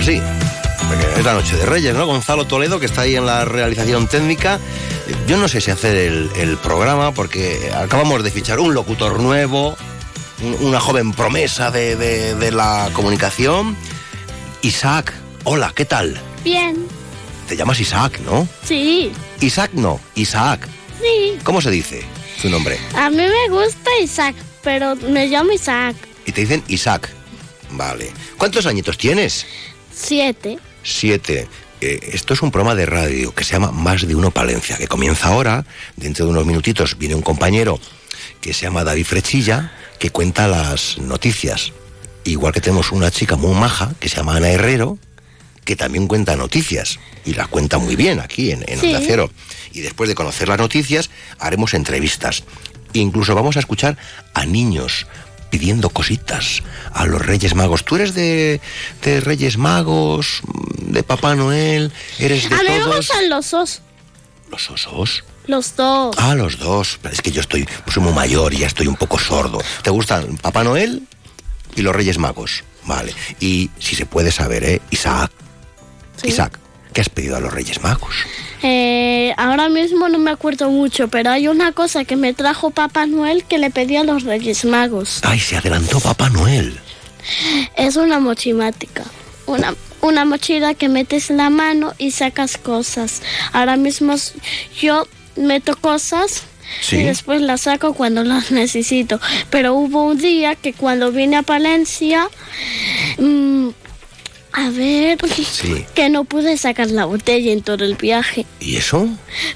Así. Porque es la noche de Reyes, ¿no? Gonzalo Toledo, que está ahí en la realización técnica. Yo no sé si hacer el, el programa, porque acabamos de fichar un locutor nuevo, un- una joven promesa de, de- de la comunicación. Isaac, hola, ¿qué tal? Bien, Te llamas Isaac, ¿no? sí, Isaac no, Isaac. sí. ¿Cómo se dice su nombre? A mí me gusta Isaac, pero me llamo Isaac. Y te dicen Isaac. Vale. ¿Cuántos añitos tienes? Siete. Siete. Eh, esto es un programa de radio que se llama Más de Uno Palencia, que comienza ahora. Dentro de unos minutitos viene un compañero que se llama David Frechilla, que cuenta las noticias. Igual que tenemos una chica muy maja, que se llama Ana Herrero, que también cuenta noticias. Y las cuenta muy bien aquí en, en Sí. Onda Cero. Y después de conocer las noticias, haremos entrevistas. Incluso vamos a escuchar a niños pidiendo cositas a los Reyes Magos. ¿Tú eres de, de Reyes Magos, de Papá Noel? ¿Eres de A mí me gustan los dos. ¿Los osos? Los dos. Ah, los dos. Pero es que yo estoy, pues soy muy mayor y ya estoy un poco sordo. ¿Te gustan Papá Noel y los Reyes Magos? Vale. Y si se puede saber, ¿eh? Isaac. Sí. Isaac, ¿qué has pedido a los Reyes Magos? Eh, ahora mismo no me acuerdo mucho, pero hay una cosa que me trajo Papá Noel que le pedí a los Reyes Magos. Ay, se adelantó Papá Noel. Es una mochimática. Una, una mochila que metes la mano y sacas cosas. Ahora mismo yo meto cosas Sí. y después las saco cuando las necesito. Pero hubo un día que cuando vine a Palencia, mm, a ver, Sí. que no pude sacar la botella en todo el viaje ¿Y eso?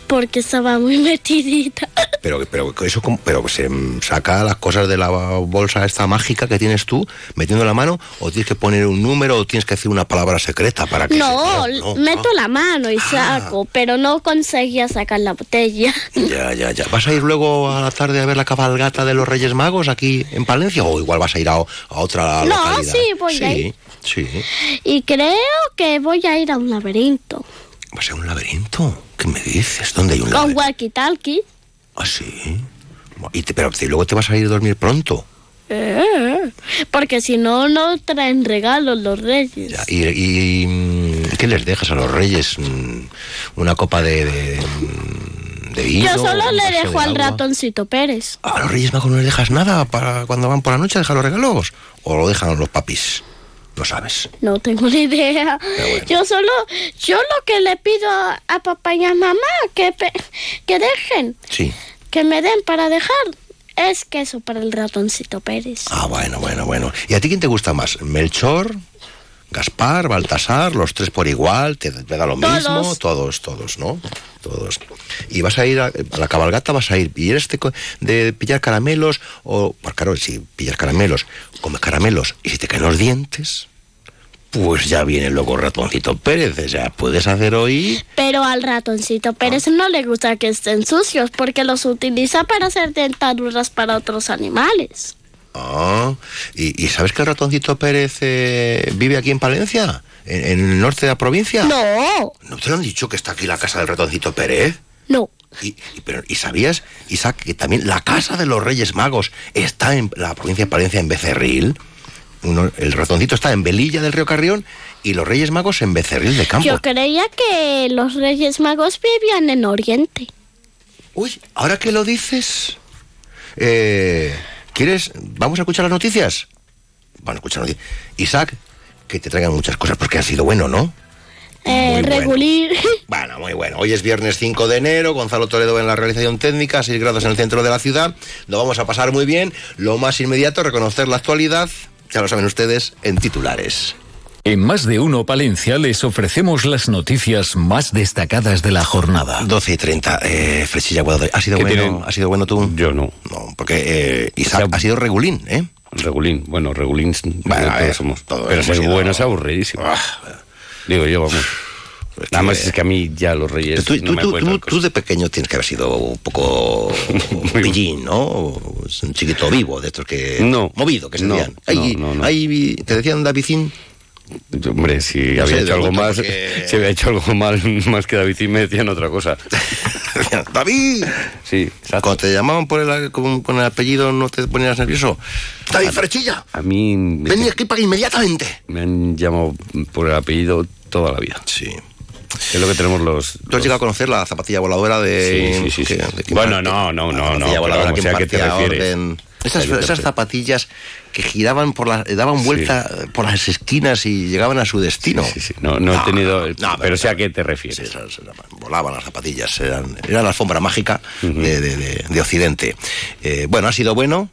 porque estaba muy metidita. Pero, pero eso pero se saca las cosas de la bolsa esta mágica que tienes tú metiendo la mano o tienes que poner un número o tienes que decir una palabra secreta para que No, se- no, meto ah. la mano y saco, pero no conseguía sacar la botella. Ya, ya, ya. ¿Vas a ir luego a la tarde a ver la cabalgata de los Reyes Magos aquí en Palencia o igual vas a ir a, a otra No, localidad? sí, voy sí, a ir. Sí, Y creo que voy a ir a un laberinto. ¿Va a ser un laberinto? ¿Qué me dices? ¿Dónde hay un Con laberinto? walkie talkie. Ah, sí. Y te- pero si luego te vas a ir a dormir pronto. Eh, porque si no, no traen regalos los reyes. Ya, ¿Y, y, mm, qué les dejas a los Reyes? Mm, ¿Una copa de, de, mm, de vino? Yo solo le dejo de al ratoncito Pérez. ¿A los Reyes Magos no les dejas nada para cuando van por la noche a dejar los regalos? ¿O lo dejan los papis? No sabes. No tengo ni idea. bueno. Yo solo, yo lo que le pido a, a papá y a mamá que, que dejen, Sí. que me den para dejar, es queso para el ratoncito Pérez. Ah, bueno, bueno, bueno. ¿Y a ti quién te gusta más? ¿Melchor? Gaspar, Baltasar, los tres por igual, te, te da lo Todos. mismo, todos, todos, ¿no? Todos. Y vas a ir a, a la cabalgata, vas a ir, y eres de, de pillar caramelos, o, pues claro, si pillas caramelos, comes caramelos, y si te caen los dientes, pues ya viene luego ratoncito Pérez, o sea, puedes hacer hoy... Pero al ratoncito Pérez no le gusta que estén sucios porque los utiliza para hacer dentaduras para otros animales. Ah, ¿y, y sabes que el ratoncito Pérez eh, vive aquí en Palencia? ¿En, en el norte de la provincia? No, ¿No te lo han dicho que está aquí la casa del ratoncito Pérez? no. ¿Y, y- pero, ¿y sabías, Isaac, que también la casa de los Reyes Magos está en la provincia de Palencia, en Becerril? Uno- el ratoncito está en Velilla del Río Carrión y los Reyes Magos en Becerril de Campo. Yo creía que los Reyes Magos vivían en Oriente. Uy, ahora que lo dices, eh, ¿quieres? ¿Vamos a escuchar las noticias? Vamos a escuchar noticias. Isaac, que te traigan muchas cosas porque ha sido bueno, ¿no? Eh, bueno. regulir. Bueno, muy bueno. Hoy es viernes 5 de enero, Gonzalo Toledo en la realización técnica, 6 grados en el centro de la ciudad. Lo vamos a pasar muy bien. Lo más inmediato, reconocer la actualidad, ya lo saben ustedes, en titulares. En Más de Uno Palencia les ofrecemos las noticias más destacadas de la jornada. 12 y 30, eh, Flechilla Guadalupe. ¿Ha sido ¿Qué bueno? tienen? ¿Ha sido bueno tú? Yo no. No, porque eh, Isaac O sea, ha sido regulín, ¿eh? Regulín, bueno, regulín Bueno, todos ver, somos. todos pero ser sido- bueno es aburridísimo. Ah, Digo yo, vamos. es Nada más que- es que a mí ya los reyes. Tú, no tú- me tú- tú- de pequeño tienes que haber sido un poco pillín, ¿no? Un chiquito vivo, de estos que... No. Movido, que se No, decían. no, Ahí, no, no. ahí te decían Davidín. Hombre, si No había sé, hecho de algo más, porque- si había hecho algo mal más que David y me decían otra cosa. ¡David! Sí, exacto. Cuando te llamaban por el, con, con el apellido, ¿no te ponías nervioso? ¡David Frechilla! A mí me, ¡Ven aquí para inmediatamente! me han llamado por el apellido toda la vida. Sí. Es lo que tenemos los. ¿Tú has los- llegado a conocer la zapatilla voladora de... Sí, sí, sí, que- sí. de que Bueno, imparte- no, no, la no, zapatilla no, pero voladora que qué te refieres. orden. Esas, esas zapatillas que giraban por las... daban vuelta por las esquinas y llegaban a su destino. Sí, sí, no, no he tenido. no, pero, sé a qué te refieres. volaban las zapatillas, eran, la alfombra mágica de, de- de- de Occidente. Eh, bueno, ha sido bueno.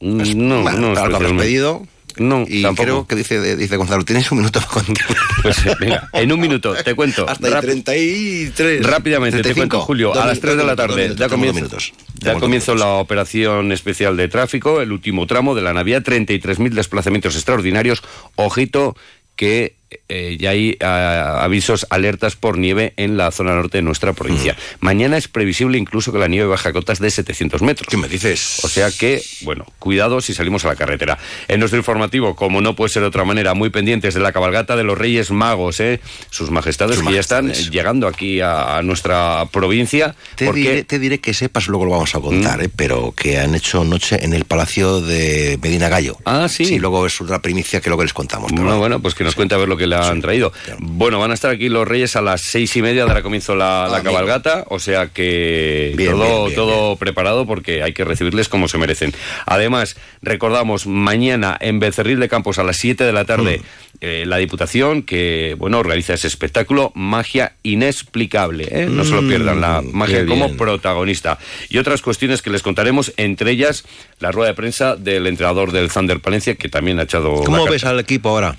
Mm, no, no, lo especialmente. pedido. No, y tampoco. creo que dice, dice Gonzalo, tienes un minuto para contar. Pues venga, en un minuto, te cuento. Hasta el Rap- 33. Rápidamente, te 35. cuento, Julio, Dos a las minutos, 3 de la tarde minutos, dos comienzo, minutos. dos comienzo la operación especial de tráfico, el último tramo de la Navidad, 33.000 desplazamientos extraordinarios. Ojito que eh, ya hay ah, avisos, alertas por nieve en la zona norte de nuestra provincia. Mm. Mañana es previsible incluso que la nieve baje a cotas de 700 metros. ¿Qué me dices? O sea que, bueno, cuidado si salimos a la carretera. En nuestro informativo, como no puede ser de otra manera, muy pendientes de la cabalgata de los Reyes Magos, ¿eh? Sus majestades Sus que ya están llegando aquí a, a nuestra provincia. Te, porque diré, te diré que sepas, luego lo vamos a contar, Mm. ¿eh? pero que han hecho noche en el Palacio de Medina Gallo. Ah, sí. Sí, luego es otra primicia que luego les contamos. pero No, bueno, pues que nos cuente a ver lo que le han traído. claro. Bueno, van a estar aquí los Reyes a las seis y media, dará comienzo la, la amigo. cabalgata, o sea que Bien, todo, bien, bien, todo preparado porque hay que recibirles como se merecen. Además, recordamos, mañana en Becerril de Campos a las 7 de la tarde, Mm. eh, la Diputación que, bueno, organiza ese espectáculo, Magia Inexplicable, ¿eh? No se lo pierdan, la Mm, magia como protagonista. Y otras cuestiones que les contaremos, entre ellas la rueda de prensa del entrenador del Thunder Palencia, que también ha echado... ¿Cómo ves al equipo ahora?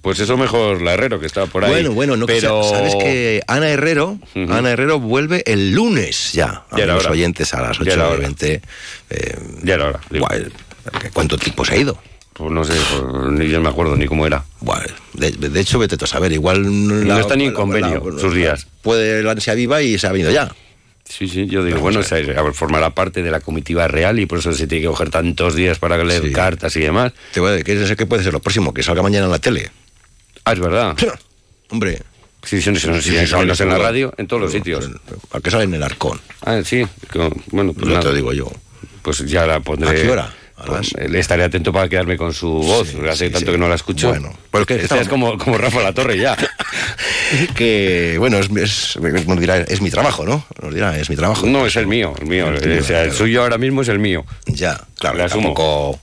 Pues eso mejor la Herrero, que está por ahí. Bueno, bueno, no que pero... sa- sabes que Ana Herrero. Ana Herrero vuelve el lunes ya. A Ya los hora. oyentes a las Ya era 8 de hora. 20. Eh, Ya era hora. guay, ¿Cuánto tiempo se ha ido? Pues no sé, pues ni yo me acuerdo ni cómo era. Guay, De, de hecho, vete a saber, igual... No está ni en convenio, sus días. Puede la ansia viva y se ha venido ya. Sí, sí, yo digo, Vamos bueno, a a formará parte de la comitiva real y por eso se tiene que coger tantos días para leer Sí. cartas y demás. Te voy a decir, ¿qué, qué puede ser lo próximo? Que salga mañana en la tele. Ah, es verdad. Hombre. Sí, sí, sí, sí, sí, sí, salen en la radio, en todos los sitios. Al que sale en el arcón. Ah, sí. que- Bueno, pues No te digo yo. Pues ya la pondré. ¿A qué hora? Pues, estaré atento para quedarme con su voz, Sí, porque hace sí, tanto sí. que no la escucho. Bueno, pues que Esta estamos- es como, como Rafa La Torre ya. que, bueno, es, es- nos dirá, es mi trabajo, ¿no? Nos dirá, es mi trabajo. No, es el mío, el mío. El o sea, el suyo ahora mismo es el mío. Ya, claro, Le asumo. tampoco...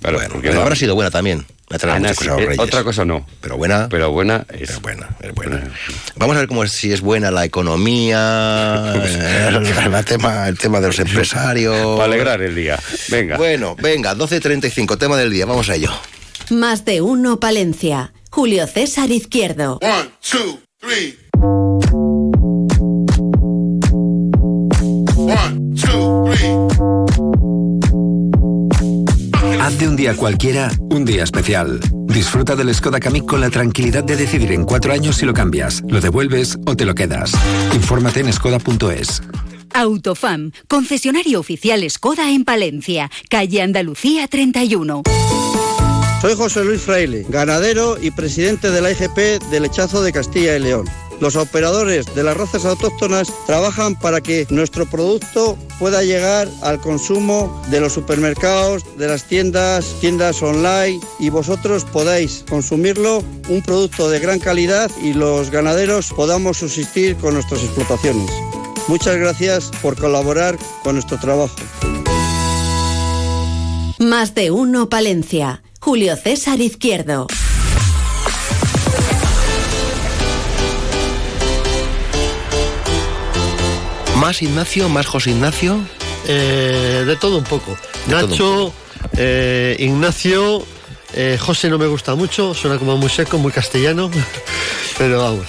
Claro, bueno, porque no- habrá sido buena también. Me sí, eh, Reyes. otra cosa no. Pero buena. Pero buena es. Buena, es buena. Vamos a ver cómo es, si es buena la economía, el, el tema, el tema de los empresarios. Para alegrar el día. Venga. Bueno, venga, 12.35, tema del día, vamos a ello. Más de uno Palencia. Julio César Izquierdo. One, two, three. Un día cualquiera un día especial. Disfruta del Skoda Kamiq con la tranquilidad de decidir en cuatro años si lo cambias, lo devuelves o te lo quedas. Infórmate en skoda.es. Autofam, concesionario oficial Skoda en Palencia, calle Andalucía 31. Soy José Luis Fraile, ganadero y presidente de la IGP de Lechazo de Castilla y León. Los operadores de las razas autóctonas trabajan para que nuestro producto pueda llegar al consumo de los supermercados, de las tiendas, tiendas online y vosotros podáis consumirlo, un producto de gran calidad y los ganaderos podamos subsistir con nuestras explotaciones. Muchas gracias por colaborar con nuestro trabajo. Más de uno Palencia. Julio César Izquierdo. Más Ignacio, más José Ignacio. Eh, de todo un poco. De todo un Nacho, eh, Ignacio Eh, José no me gusta mucho, suena como muy seco, muy castellano, pero vamos.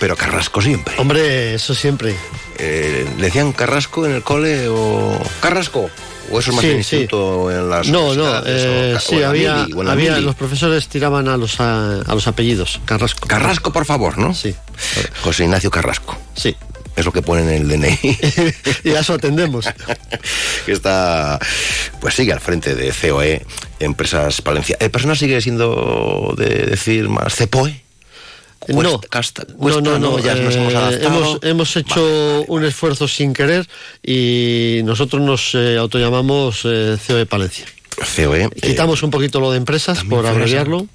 Pero Carrasco siempre. Hombre, eso siempre. ¿Le decían Carrasco en el cole o Carrasco? ¿O eso es más Sí, en el sí. instituto en las No, no, eh, o sí, había, mili, había mili? los profesores tiraban a los, a, a los apellidos, Carrasco. Carrasco, por favor, ¿no? Sí, José Ignacio Carrasco. sí. Es lo que ponen en el DNI. y a eso atendemos. que está, pues sigue al frente de COE, Empresas Palencia. ¿El personal sigue siendo de decir más CEPOE? No, Cuesta- casta- cuesta, no, no, no, ya nos eh, hemos adaptado. hemos, hemos hecho un esfuerzo sin querer y nosotros nos eh, autollamamos eh, COE Palencia. COE. eh, Quitamos un poquito lo de empresas por fresa. abreviarlo.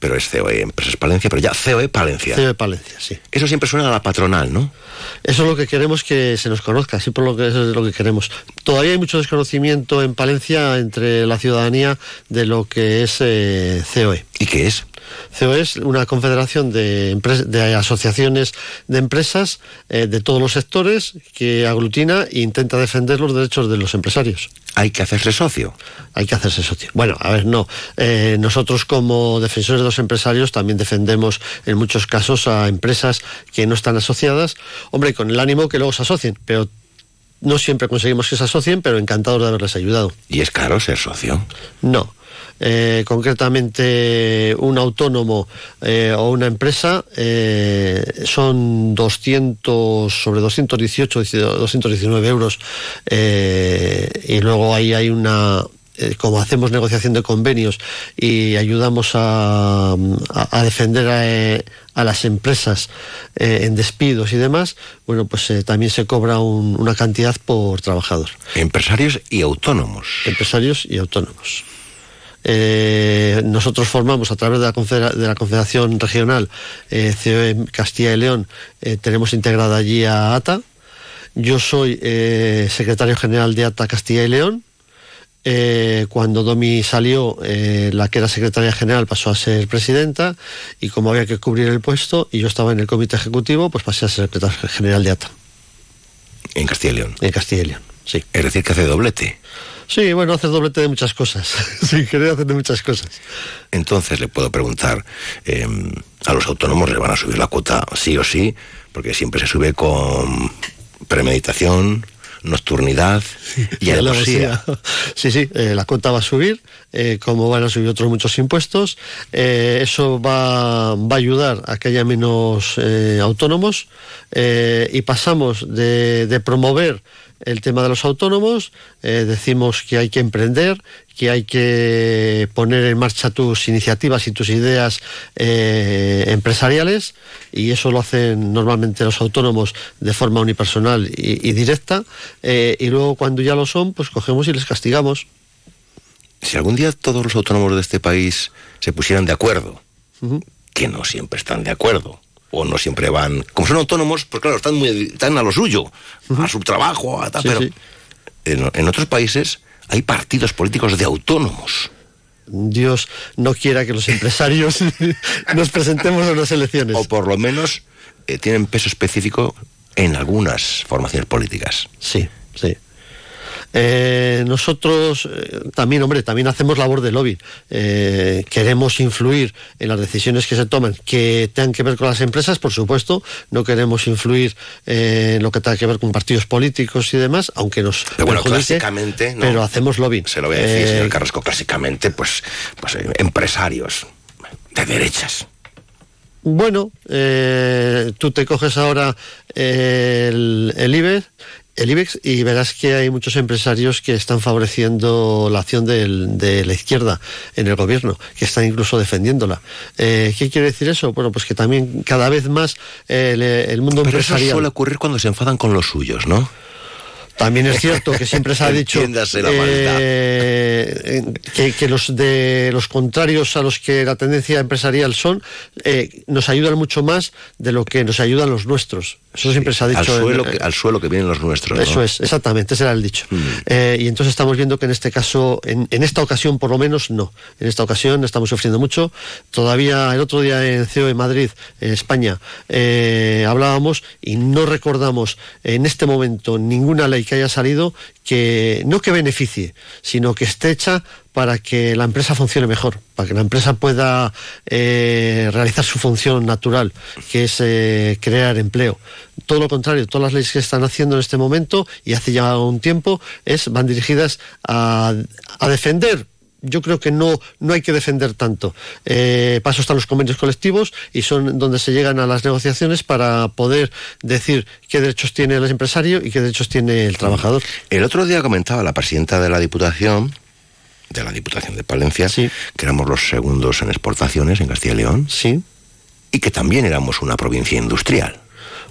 Pero es COE, Empresas Palencia, pero ya COE Palencia. COE Palencia, sí. Eso siempre suena a la patronal, ¿no? Eso es lo que queremos que se nos conozca, así por lo que eso es lo que queremos. Todavía hay mucho desconocimiento en Palencia entre la ciudadanía de lo que es eh, COE. ¿Y qué es? COE es una confederación de, de asociaciones de empresas eh, de todos los sectores que aglutina e intenta defender los derechos de los empresarios. Hay que hacerse socio. Hay que hacerse socio. Bueno, a ver, no. Eh, nosotros como defensores de los empresarios también defendemos en muchos casos a empresas que no están asociadas, hombre, con el ánimo que luego se asocien, pero no siempre conseguimos que se asocien, pero encantados de haberles ayudado. ¿Y es caro ser socio? No. Eh, concretamente, un autónomo eh, o una empresa eh, son 200, sobre 218, 219 euros. y luego ahí hay una. como hacemos negociación de convenios y ayudamos a, a- a defender a, a las empresas eh, en despidos y demás, bueno, pues eh, también se cobra un- una cantidad por trabajador Empresarios y autónomos. empresarios y autónomos. Eh, nosotros formamos a través de la, confedera- de la Confederación Regional eh, COE Castilla y León, eh, tenemos integrada allí a ATA. Yo soy eh, secretario general de ATA Castilla y León. Eh, cuando Domi salió, eh, la que era secretaria general pasó a ser presidenta y como había que cubrir el puesto y yo estaba en el comité ejecutivo, pues pasé a ser secretario general de ATA En Castilla y León. en Castilla y León. Sí. Es decir, que hace doblete. Sí, bueno, hacer doblete de muchas cosas. Sin querer hacer de muchas cosas. Entonces le puedo preguntar, eh, a los autónomos les van a subir la cuota sí o sí, porque siempre se sube con premeditación, nocturnidad y alevosía. Sí, sí, eh, la cuota va a subir, eh, como van a subir otros muchos impuestos. eh, eso va, va a ayudar a que haya menos eh, autónomos y pasamos de, promover el tema de los autónomos, decimos que hay que emprender, que hay que poner en marcha tus iniciativas y tus ideas empresariales y eso lo hacen normalmente los autónomos de forma unipersonal y, directa y luego cuando ya lo son pues cogemos y les castigamos. Si algún día todos los autónomos de este país se pusieran de acuerdo, que no siempre están de acuerdo, o no siempre van, como son autónomos, pues claro, están, muy, están a lo suyo, a su trabajo, a tal, Sí, pero sí. En, en otros países hay partidos políticos de autónomos. Dios no quiera que los empresarios nos presentemos en las elecciones. o por lo menos eh, tienen peso específico en algunas formaciones políticas. Sí, sí. Eh, nosotros eh, también, hombre, también hacemos labor de lobby. Eh, queremos influir en las decisiones que se toman que tengan que ver con las empresas, por supuesto. No queremos influir en lo que tenga que ver con partidos políticos y demás, aunque nos Pero bueno, perjudique, clásicamente, ¿no? Pero hacemos lobby. Se lo voy a decir, Eh, señor Carrasco, clásicamente, pues, pues empresarios de derechas. Bueno, eh, tú te coges ahora el, el IBEX, el IBEX y verás que hay muchos empresarios que están favoreciendo la acción del- de la izquierda en el gobierno, que están incluso defendiéndola. Eh, ¿Qué quiere decir eso? Bueno, pues que también cada vez más eh, el, el mundo Pero eso empresarial... suele ocurrir cuando se enfadan con los suyos, ¿no? También es cierto que siempre se ha dicho eh, que, que los de los contrarios a los que la tendencia empresarial son eh, nos ayudan mucho más de lo que nos ayudan los nuestros. Eso siempre se ha dicho. Al en- suelo, que, al suelo que vienen los nuestros. ¿no? eso es, exactamente, ese era el dicho. Mm. Eh, y entonces estamos viendo que en este caso, en, en esta ocasión por lo menos, no. En esta ocasión estamos sufriendo mucho. Todavía el otro día en CEO de Madrid, en España, eh, hablábamos y no recordamos en este momento ninguna ley que haya salido que no que beneficie, sino que esté hecha para que la empresa funcione mejor, para que la empresa pueda eh, realizar su función natural, que es eh, crear empleo. Todo lo contrario, todas las leyes que están haciendo en este momento y hace ya un tiempo es van dirigidas a, a defender yo creo que no, no hay que defender tanto. Eh, paso están los convenios colectivos y son donde se llegan a las negociaciones para poder decir qué derechos tiene el empresario y qué derechos tiene el trabajador. El otro día comentaba la presidenta de la Diputación, de la Diputación de Palencia, que éramos los segundos en exportaciones en Castilla y León. Sí. Y que también éramos una provincia industrial.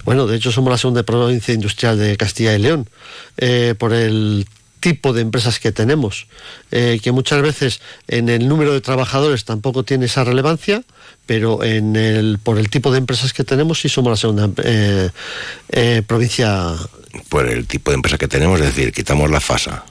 Bueno, de hecho somos la segunda provincia industrial de Castilla y León, eh, por el tipo de empresas que tenemos, eh, que muchas veces en el número de trabajadores tampoco tiene esa relevancia, pero en el, por el tipo de empresas que tenemos sí somos la segunda eh, provincia. Por el tipo de empresa que tenemos, es decir, quitamos la FASA.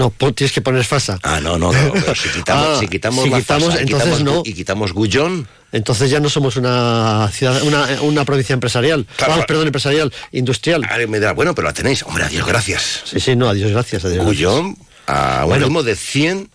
No, tienes que poner FASA. Ah, no, no, no. pero si quitamos, Ah, si quitamos si la quitamos, FASA entonces quitamos, no. Y quitamos Gullón, Entonces ya no somos una ciudad, una, una provincia empresarial. Claro. Vamos, perdón, empresarial, industrial. alguien me dirá, bueno, pero la tenéis. Hombre, adiós, gracias. Sí, sí, no, adiós, gracias. Adiós, Gullón a un Bueno. ritmo de 100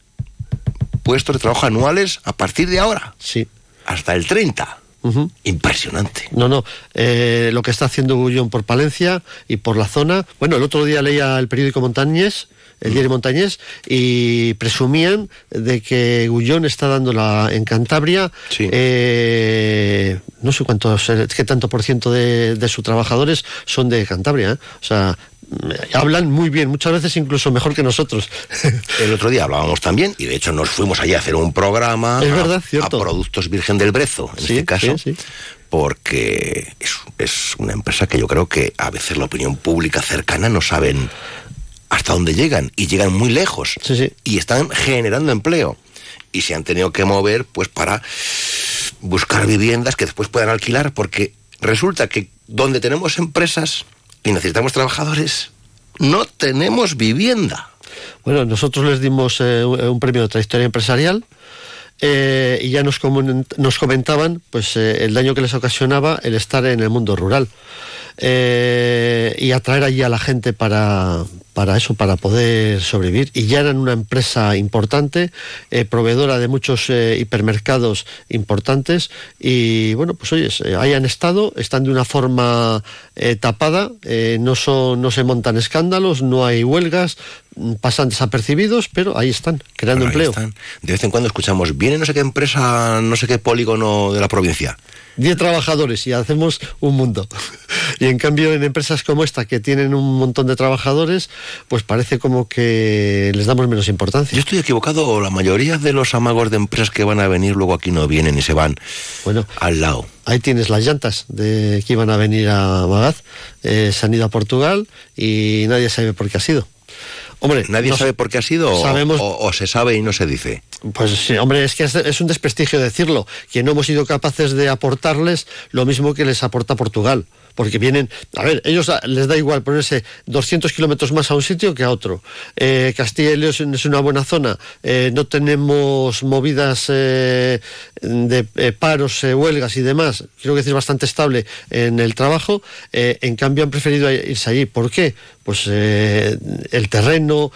puestos de trabajo anuales a partir de ahora. Sí. Hasta el 30. Ujú. Impresionante. No, no. eh, lo que está haciendo Gullón por Palencia y por la zona. Bueno, el otro día leía el periódico Montañés, el diario Montañés, y presumían de que Gullón está dando la, en Cantabria, Sí. eh, no sé cuántos, qué tanto por ciento de, de sus trabajadores son de Cantabria. ¿eh? O sea, mm, hablan muy bien, muchas veces incluso mejor que nosotros. El otro día hablábamos también, y de hecho nos fuimos allí a hacer un programa Es a- verdad, a. Productos Virgen del Brezo, en Sí, este caso, sí, sí. porque es, es una empresa que yo creo que a veces la opinión pública cercana no saben hasta dónde llegan, y llegan muy lejos, Sí, sí. y están generando empleo, y se han tenido que mover pues para buscar viviendas que después puedan alquilar, porque resulta que donde tenemos empresas y necesitamos trabajadores, no tenemos vivienda. Bueno, nosotros les dimos eh, un premio de trayectoria empresarial eh, y ya nos, comentaban pues eh, el daño que les ocasionaba el estar en el mundo rural eh, y atraer allí a la gente para, para eso, para poder sobrevivir. Y ya eran una empresa importante, eh, proveedora de muchos eh, hipermercados importantes y bueno, pues oye, ahí han estado, están de una forma eh, tapada, no, son, no se montan escándalos, no hay huelgas, pasan desapercibidos, pero ahí están, creando ahí empleo. están. De vez en cuando escuchamos, viene no sé qué empresa, no sé qué polígono de la provincia. 10 trabajadores y hacemos un mundo. Y en cambio en empresas como esta que tienen un montón de trabajadores, pues parece como que les damos menos Yo importancia. estoy equivocado, o la mayoría de los amagos de empresas que van a venir luego aquí no vienen y se van Bueno, al lado. ahí tienes las llantas de que iban a venir a Magaz, eh, se han ido a Portugal y nadie sabe por qué ha sido. Hombre, Nadie sabe por qué ha sido o- sabemos- o, o se sabe y no se dice. Pues sí, hombre, es que es, es un desprestigio decirlo, que no hemos sido capaces de aportarles lo mismo que les aporta Portugal. Porque vienen, a ver, ellos a- les da igual ponerse 200 kilómetros más a un sitio que a otro. Eh, Castilla y León es una buena zona, eh, no tenemos movidas eh, de paros, huelgas y demás. Creo que es bastante estable en el trabajo. En cambio, han preferido irse allí. ¿Por qué? Pues el terreno,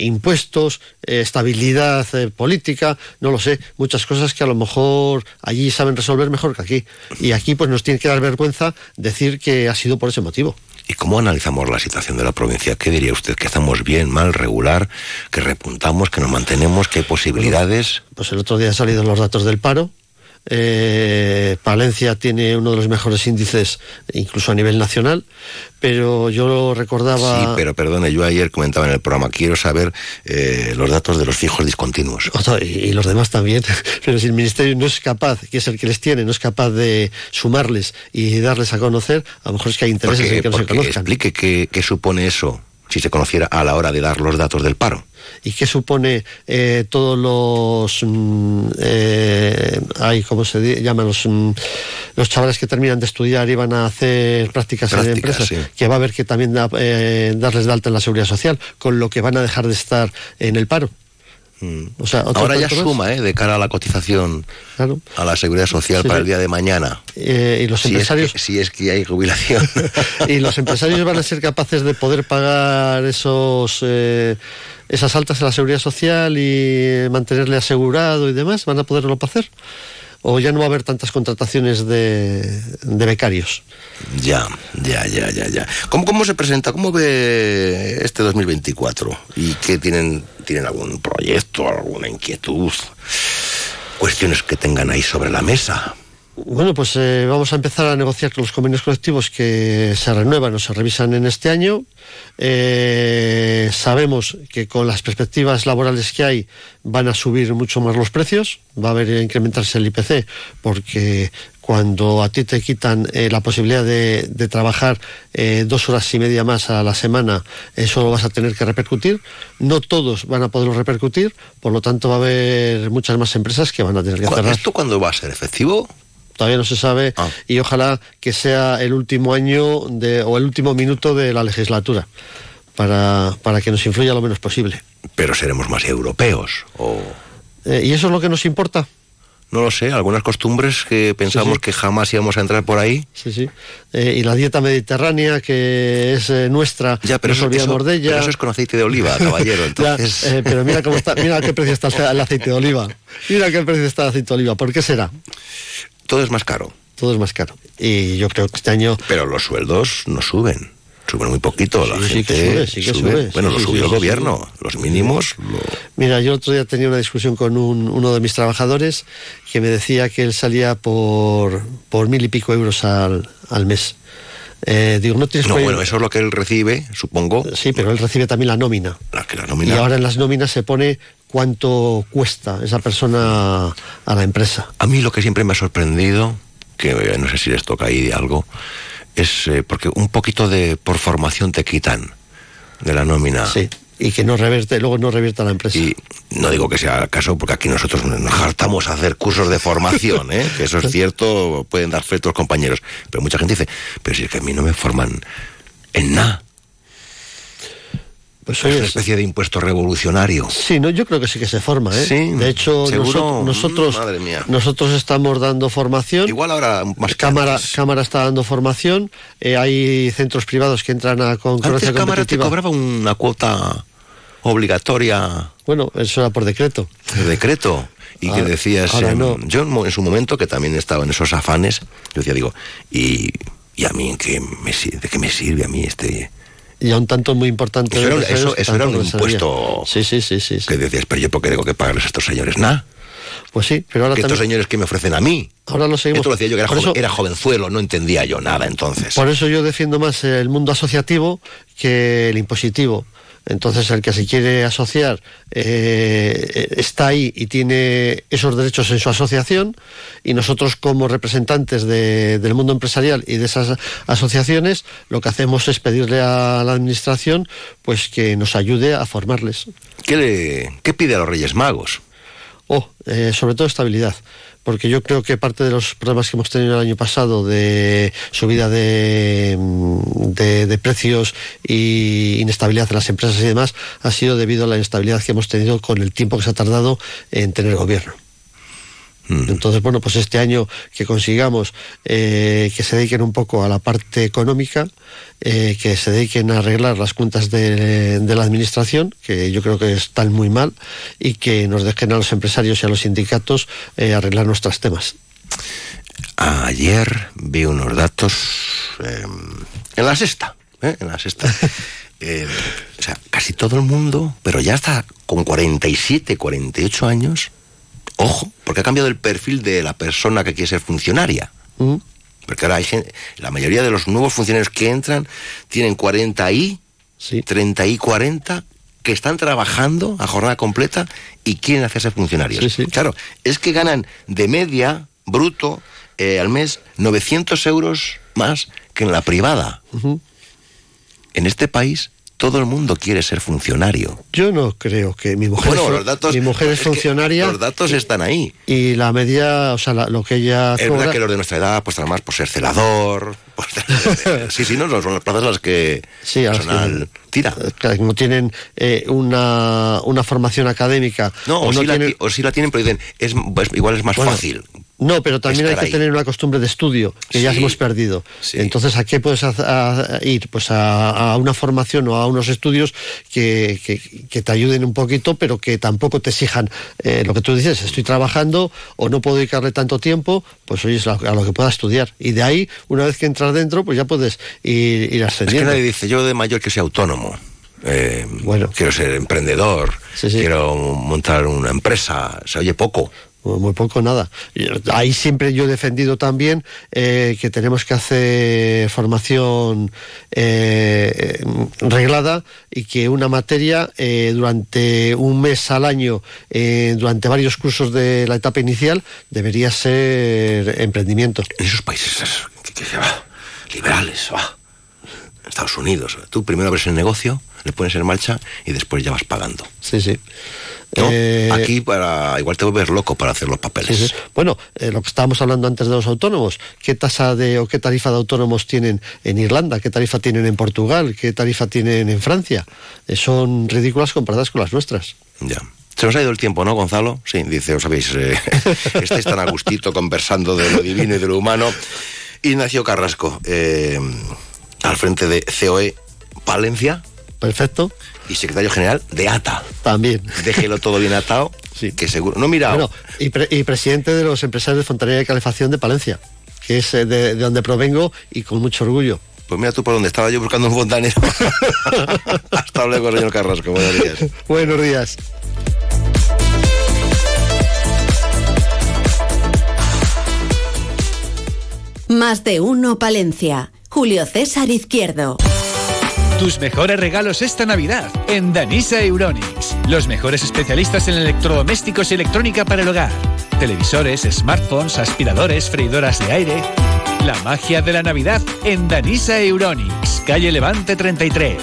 impuestos, estabilidad política, no lo sé, muchas cosas que a lo mejor allí saben resolver mejor que aquí. Y aquí pues nos tiene que dar vergüenza decir que ha sido por ese motivo. ¿Y cómo analizamos la situación de la provincia? ¿Qué diría usted? ¿Que estamos bien, mal, regular? ¿Que repuntamos? ¿Que nos mantenemos? ¿Que hay posibilidades? Pues el otro día han salido los datos del paro. Eh, Palencia tiene uno de los mejores índices, incluso a nivel nacional, pero yo recordaba. Sí, pero perdone, yo ayer comentaba en el programa, quiero saber eh, los datos de los fijos discontinuos. Y y los demás también. Pero si el Ministerio no es capaz, que es el que les tiene, no es capaz de sumarles y darles a conocer, a lo mejor es que hay intereses Porque, en que no se conozcan. explique qué, qué supone eso, si se conociera a la hora de dar los datos del paro. ¿Y qué supone eh, todos los... mm, eh, ay, ¿Cómo se llaman? Los, mm, los chavales que terminan de estudiar y van a hacer prácticas, en empresas, sí. que va a haber que también da- eh, darles de alta en la seguridad social, con lo que van a dejar de estar en el paro. O sea, otro Ahora ya suma, ¿eh? De cara a la cotización Claro. a la seguridad social Sí, para sí. el día de mañana. Eh, y los Si es empresarios que- si es que hay jubilación. y los empresarios van a ser capaces de poder pagar esos eh, esas altas en la seguridad social y mantenerle asegurado y demás van a poderlo hacer o ya no va a haber tantas contrataciones de, becarios Ya, ya, ya, ya, ya. ¿Cómo, ¿Cómo se presenta? ¿Cómo ve este 2024? ¿Y qué tienen? ¿Tienen algún proyecto, alguna inquietud? Cuestiones que tengan ahí sobre la mesa. Bueno, pues eh, vamos a empezar a negociar con los convenios colectivos que se renuevan o se revisan en este año. Eh, sabemos que con las perspectivas laborales que hay van a subir mucho más los precios, va a haber a incrementarse el IPC, porque cuando a ti te quitan eh, la posibilidad de, de trabajar eh, dos horas y media más a la semana, eso lo vas a tener que repercutir. No todos van a poderlo repercutir, por lo tanto va a haber muchas más empresas que van a tener que ¿Cu- cerrar. ¿Esto cuándo va a ser efectivo? Todavía no se sabe Ah. y ojalá que sea el último año de, o el último minuto de la legislatura para, para que nos influya lo menos posible. Pero seremos más europeos. O Eh, ¿Y eso es lo que nos importa? no lo sé, algunas costumbres que pensamos Sí, sí. que jamás íbamos a entrar por ahí. Sí, sí. Eh, y la dieta mediterránea, que es eh, nuestra, Ya, pero nos eso, olvidamos eso- de ella. pero eso es con aceite de oliva, caballero. Ya, Entonces, eh, pero mira cómo está, mira qué precio está el aceite de oliva. Mira qué precio está el aceite de oliva. ¿Por qué será? Todo es más caro. Todo es más caro. Y yo creo que este año Pero los sueldos no suben. Suben muy poquito. La Sí, sí gente que sube, sí que sube. Bueno, lo subió el gobierno. Los mínimos. lo- Mira, yo el otro día tenía una discusión con un- uno de mis trabajadores que me decía que él salía por, por mil y pico euros al, al mes. Eh, digo, no tienes No, bueno, eso es lo que él recibe, supongo. Sí, pero él recibe también la nómina. La que la Y nómina. ahora en las nóminas se pone cuánto cuesta esa persona a la empresa. A mí lo que siempre me ha sorprendido, que eh, no sé si les toca ahí algo, es eh, porque un poquito de por formación te quitan de la nómina. Sí. Y que no reverte, luego no revierta la empresa. Y no digo que sea el caso, porque aquí nosotros nos hartamos a hacer cursos de formación, ¿eh? que eso es cierto, pueden dar fe a los compañeros. Pero mucha gente dice, pero si es que a mí no me forman en nada. Pues Es una especie de impuesto revolucionario. Sí, no, yo creo que sí que se forma, ¿eh? Sí, de hecho, seguro. nosotros, nosotros, nosotros estamos dando formación. Igual ahora más que Cámara, antes. Cámara está dando formación. eh, hay centros privados que entran a Antes concurrencia Cámara te cobraba una cuota obligatoria Bueno, eso era por decreto. de decreto. Y que decías, ahora em, no. yo en su momento, que también estaba en esos afanes, yo decía, digo, ¿y, y a mí qué me, de qué me sirve a mí este...? Y a un tanto muy importante. Eso era, eso, que eso era un impuesto Sí, sí, sí, sí. sí. que decías, pero yo por qué tengo que pagarles a estos señores nada. Pues sí, pero ahora Que estos señores que me ofrecen a mí. Ahora lo seguimos. Esto lo decía yo que era, joven- eso- era jovenzuelo, no entendía yo nada entonces. Por eso yo defiendo más el mundo asociativo que el impositivo. Entonces, el que se quiere asociar eh, está ahí y tiene esos derechos en su asociación y nosotros como representantes de- del mundo empresarial y de esas asociaciones lo que hacemos es pedirle a la administración pues que nos ayude a formarles. ¿Qué, le, ¿Qué pide a los Reyes Magos? Oh, eh, sobre todo estabilidad, porque yo creo que parte de los problemas que hemos tenido el año pasado de subida de, mm, de, de precios y inestabilidad en las empresas y demás ha sido debido a la inestabilidad que hemos tenido con el tiempo que se ha tardado en tener gobierno. Mm. Entonces, bueno, pues este año que consigamos eh, que se dediquen un poco a la parte económica, eh, que se dediquen a arreglar las cuentas de, de la administración, que yo creo que están muy mal, y que nos dejen a los empresarios y a los sindicatos eh, arreglar nuestros temas. Ayer vi unos datos eh, en la sexta, en la sexta. O sea, casi todo el mundo, pero ya está con 47, 48 años, ojo, porque ha cambiado el perfil de la persona que quiere ser funcionaria. ¿Mm? Porque ahora hay gente, la mayoría de los nuevos funcionarios que entran tienen 40 y, Sí. 30 y 40 que están trabajando a jornada completa y quieren hacerse funcionarios. Sí, sí. Claro, es que ganan de media, bruto, eh, al mes 900 euros más que en la privada. En este país todo el mundo quiere ser funcionario. Yo no creo que mi mujer, Bueno, es, los datos, mi mujer es funcionaria los datos están ahí. y la media, o sea, la- lo que ella Es cobra... verdad que los de nuestra edad, pues además por ser celador, sí, sí, no, son las plazas las que Sí, personal tira. Eh, no tienen eh, una, una formación académica No, o, no sí la, tienen- ti- o sí la tienen, pero dicen, es, igual es más Bueno, fácil. No, pero también hay que ahí. tener una costumbre de estudio que ya hemos perdido. sí. Entonces, ¿a qué puedes haz- a- a ir? Pues a, a una formación o a unos estudios que, que- que te ayuden un poquito, pero que tampoco te exijan eh, lo que tú dices. Estoy trabajando o no puedo dedicarle tanto tiempo, pues oye, a lo que pueda estudiar. Y de ahí, una vez que entras dentro, pues ya puedes ir, ir Es que ascendiendo. nadie dice, yo de mayor que sea autónomo. eh, Bueno. Quiero ser emprendedor, Sí, sí. quiero montar una empresa. Se oye poco. Muy poco, nada. Ahí siempre yo he defendido también eh, que tenemos que hacer formación eh, reglada y que una materia eh, durante un mes al año, durante varios cursos de la etapa inicial, debería ser emprendimiento. En esos países que, que se va, liberales. En Estados Unidos, tú primero abres el negocio, le pones en marcha y después ya vas pagando. Sí, sí. ¿no? Eh, Aquí para igual te vuelves loco para hacer los papeles. Sí, sí. Bueno, eh, lo que estábamos hablando antes de los autónomos, ¿qué tasa de o qué tarifa de autónomos tienen en Irlanda? ¿Qué tarifa tienen en Portugal? ¿Qué tarifa tienen en Francia? Eh, son ridículas comparadas con las nuestras. Ya. Se nos ha ido el tiempo, ¿no, Gonzalo? Sí, dice, os sabéis, eh, estáis tan a gustito conversando de lo divino y de lo humano. Ignacio Carrasco, eh, al frente de COE Palencia Perfecto. y secretario general de ATA. También. Déjelo todo bien atado, Sí. que seguro... No, mira, Bueno, y, pre- y presidente de los empresarios de fontanería y calefacción de Palencia, que es eh, de, de donde provengo y con mucho orgullo. pues mira tú por dónde estaba yo buscando un fontanero. Hasta luego, señor Carrasco, buenos días. Buenos días. Más de uno Palencia. Julio César Izquierdo. Tus mejores regalos esta Navidad en Danisa Euronics. Los mejores especialistas en electrodomésticos y electrónica para el hogar. Televisores, smartphones, aspiradores, freidoras de aire. La magia de la Navidad en Danisa Euronics, calle Levante 33.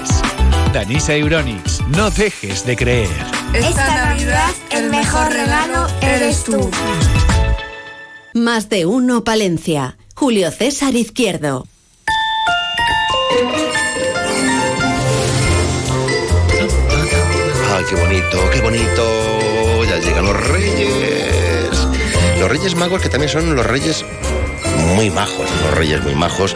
Danisa Euronics, no dejes de creer. Esta Navidad el mejor regalo eres tú. Más de uno Palencia. Julio César Izquierdo. Ay, qué bonito, qué bonito. Ya llegan los reyes. Los reyes magos que también son los reyes muy majos, los reyes muy majos.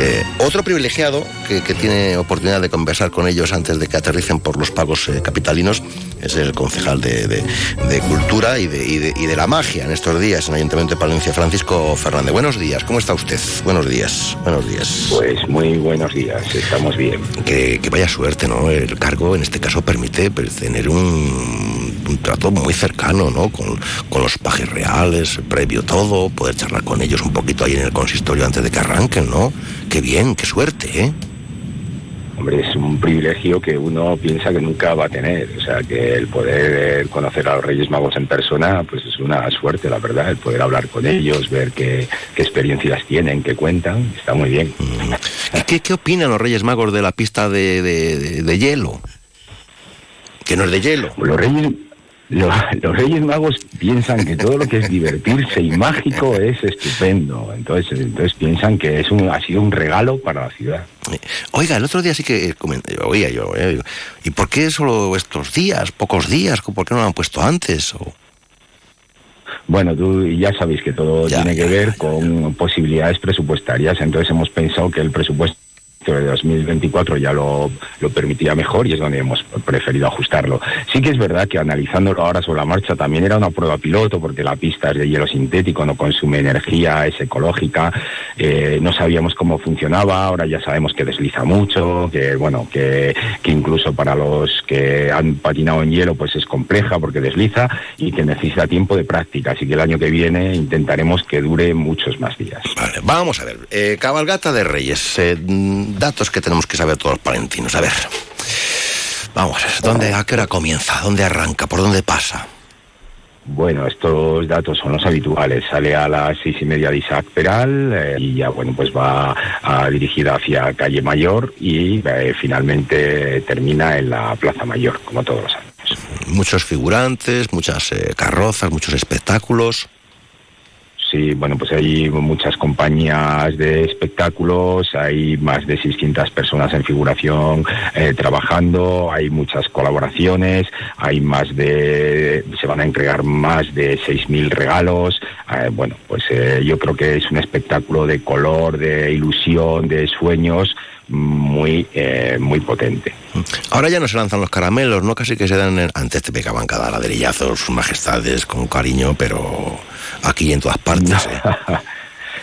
Eh, otro privilegiado que, que tiene oportunidad de conversar con ellos antes de que aterricen por los pagos eh, capitalinos es el concejal de, de- de Cultura y de, y de- y de la Magia en estos días en el Ayuntamiento de Palencia, Francisco Fernández. Buenos días, ¿cómo está usted? Buenos días, buenos días. Pues muy buenos días, estamos bien. Que, que vaya suerte, ¿no? El cargo en este caso permite pues, tener un, un trato muy cercano, ¿no? Con, con los pajes reales, previo todo, poder charlar con ellos un poquito ahí en el consistorio antes de que arranquen, ¿no? Qué bien, qué suerte, ¿eh? Hombre, es un privilegio que uno piensa que nunca va a tener. O sea, que el poder conocer a los Reyes Magos en persona, pues es una suerte, la verdad. El poder hablar con ellos, ver qué, qué experiencias tienen, qué cuentan, está muy bien. ¿Y qué, qué opinan los Reyes Magos de la pista de, de- de- de hielo? Que no es de hielo. Los Reyes, lo- los Reyes Magos piensan que todo lo que es divertirse y mágico es estupendo. Entonces, entonces piensan que es un, ha sido un regalo para la ciudad. Oiga, el otro día sí que eh, comen- oía yo, eh, ¿y por qué solo estos días, pocos días? ¿Por qué no lo han puesto antes? O- Bueno, tú ya sabéis que todo tiene que ver con posibilidades presupuestarias, entonces hemos pensado que el presupuesto de 2024 ya lo, lo permitía mejor y es donde hemos preferido ajustarlo. Sí que es verdad que analizándolo ahora sobre la marcha también era una prueba piloto porque la pista es de hielo sintético, no consume energía, es ecológica, eh, no sabíamos cómo funcionaba, ahora ya sabemos que desliza mucho, que bueno, que, que incluso para los que han patinado en hielo pues es compleja porque desliza y que necesita tiempo de práctica, así que el año que viene intentaremos que dure muchos más días. Vale, vamos a ver. eh, cabalgata de Reyes. eh, datos que tenemos que saber todos los palentinos. A ver. Vamos a. ¿Dónde, ¿A qué hora comienza? ¿Dónde arranca? ¿Por dónde pasa? Bueno, estos datos son los habituales. Sale a las seis y media de Isaac Peral eh, y ya, bueno, pues va ah, dirigida hacia Calle Mayor y eh, finalmente termina en la Plaza Mayor, como todos los años. Muchos figurantes, muchas eh, carrozas, muchos espectáculos. Sí, bueno, pues hay muchas compañías de espectáculos, hay más de 600 personas en figuración eh, trabajando, hay muchas colaboraciones, hay más de, se van a entregar más de 6.000 regalos. Eh, bueno, pues eh, yo creo que es un espectáculo de color, de ilusión, de sueños muy eh, muy potente. Ahora ya no se lanzan los caramelos, ¿no? Casi que se dan... en- Antes te pegaban cada ladrillazo, sus majestades, con cariño, pero aquí en todas partes. ¿eh?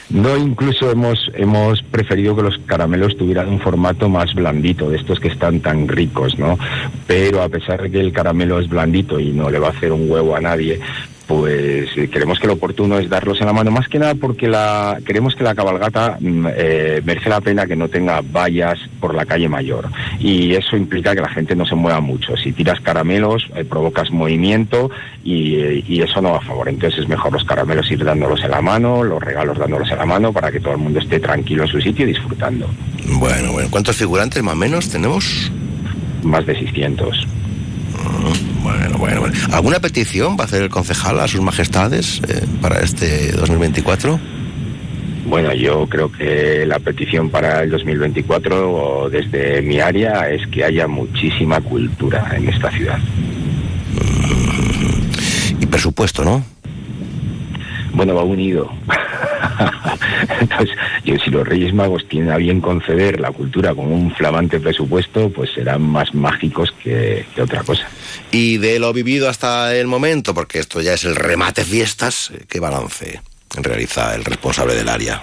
No, incluso hemos, hemos preferido que los caramelos tuvieran un formato más blandito, de estos que están tan ricos, ¿no? Pero a pesar de que el caramelo es blandito y no le va a hacer un huevo a nadie, pues eh, creemos que lo oportuno es darlos en la mano, más que nada porque la, queremos que la cabalgata mm, eh, merece la pena que no tenga vallas por la calle mayor y eso implica que la gente no se mueva mucho. Si tiras caramelos eh, provocas movimiento y, eh, y eso no va a favor. Entonces es mejor los caramelos ir dándolos en la mano, los regalos dándolos en la mano para que todo el mundo esté tranquilo en su sitio y disfrutando. Bueno, bueno. ¿Cuántos figurantes más o menos tenemos? Más de 600. Bueno, bueno, bueno. ¿Alguna petición va a hacer el concejal a sus majestades eh, para este 2024? Bueno, yo creo que la petición para el 2024 o desde mi área es que haya muchísima cultura en esta ciudad. Y presupuesto, ¿no? Bueno, va unido. Entonces, yo, si los Reyes Magos tienen a bien conceder la cultura con un flamante presupuesto, pues serán más mágicos que, que otra cosa. Y de lo vivido hasta el momento, porque esto ya es el remate fiestas, eh, ¿qué balance realiza el responsable del área?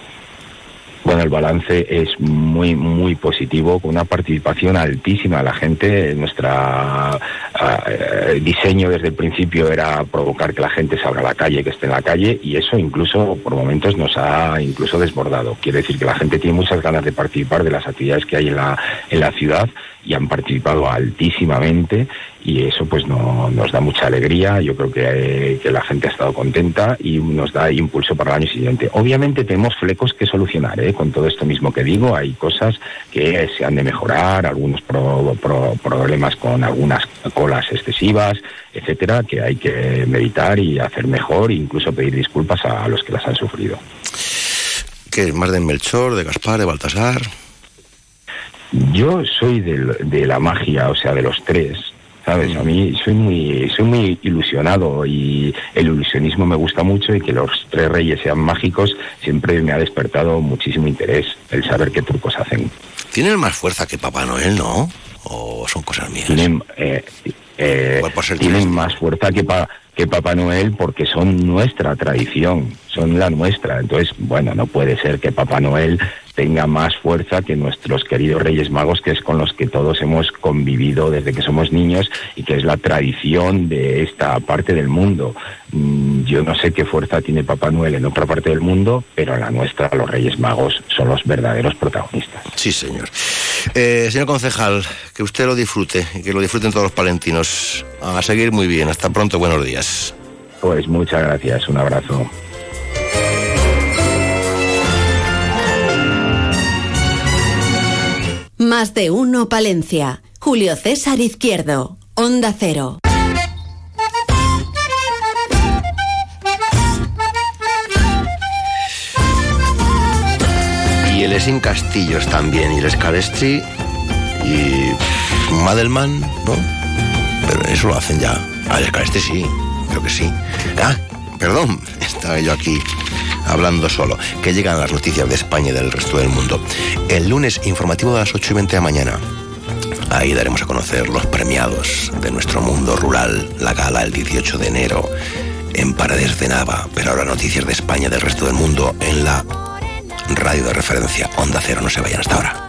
Bueno, el balance es muy, muy positivo, con una participación altísima de la gente. Nuestra eh, diseño desde el principio era provocar que la gente salga a la calle, que esté en la calle, y eso incluso por momentos nos ha incluso desbordado. Quiere decir que la gente tiene muchas ganas de participar de las actividades que hay en la, en la ciudad y han participado altísimamente y eso pues no, nos da mucha alegría. Yo creo que, la gente ha estado contenta y nos da impulso para el año siguiente. Obviamente tenemos flecos que solucionar, ¿eh? con todo esto mismo que digo, hay cosas que se han de mejorar, algunos pro- pro- problemas con algunas colas excesivas, etcétera, que hay que meditar y hacer mejor e incluso pedir disculpas a los que las han sufrido. ¿Qué es más de Melchor, de Gaspar, de Baltasar? Yo soy del- de la magia, o sea, de los tres. ¿Sabes? A mí soy muy, soy muy ilusionado y el ilusionismo me gusta mucho y que los tres reyes sean mágicos siempre me ha despertado muchísimo interés el saber qué trucos hacen. Tienen más fuerza que Papá Noel, ¿no? ¿O son cosas mías? Tienen, eh, eh, tienen más fuerza que, pa- que Papá Noel porque son nuestra tradición, son la nuestra. Entonces, bueno, no puede ser que Papá Noel tenga más fuerza que nuestros queridos Reyes Magos, que es con los que todos hemos convivido desde que somos niños y que es la tradición de esta parte del mundo. Mm, Yo no sé qué fuerza tiene Papá Noel en otra parte del mundo, pero en la nuestra los Reyes Magos son los verdaderos protagonistas. Sí, señor. Eh, señor concejal, que usted lo disfrute y que lo disfruten todos los palentinos. A seguir muy bien. Hasta pronto. Buenos días. Pues muchas gracias, un abrazo. Más de uno Palencia. Julio César Izquierdo. Onda Cero. Y el Esin Castillos también, y el Scalestri y Madelman, ¿no? Pero eso lo hacen ya. Ah, el Scalestri sí, creo que sí. Ah, perdón, estaba yo aquí hablando solo. Que llegan las noticias de España y del resto del mundo. El lunes informativo de las 8 y 20 de mañana. Ahí daremos a conocer los premiados de nuestro mundo rural, la gala el 18 de enero en Paredes de Nava, pero ahora noticias de España y del resto del mundo en la radio de referencia Onda Cero. No se vayan hasta ahora.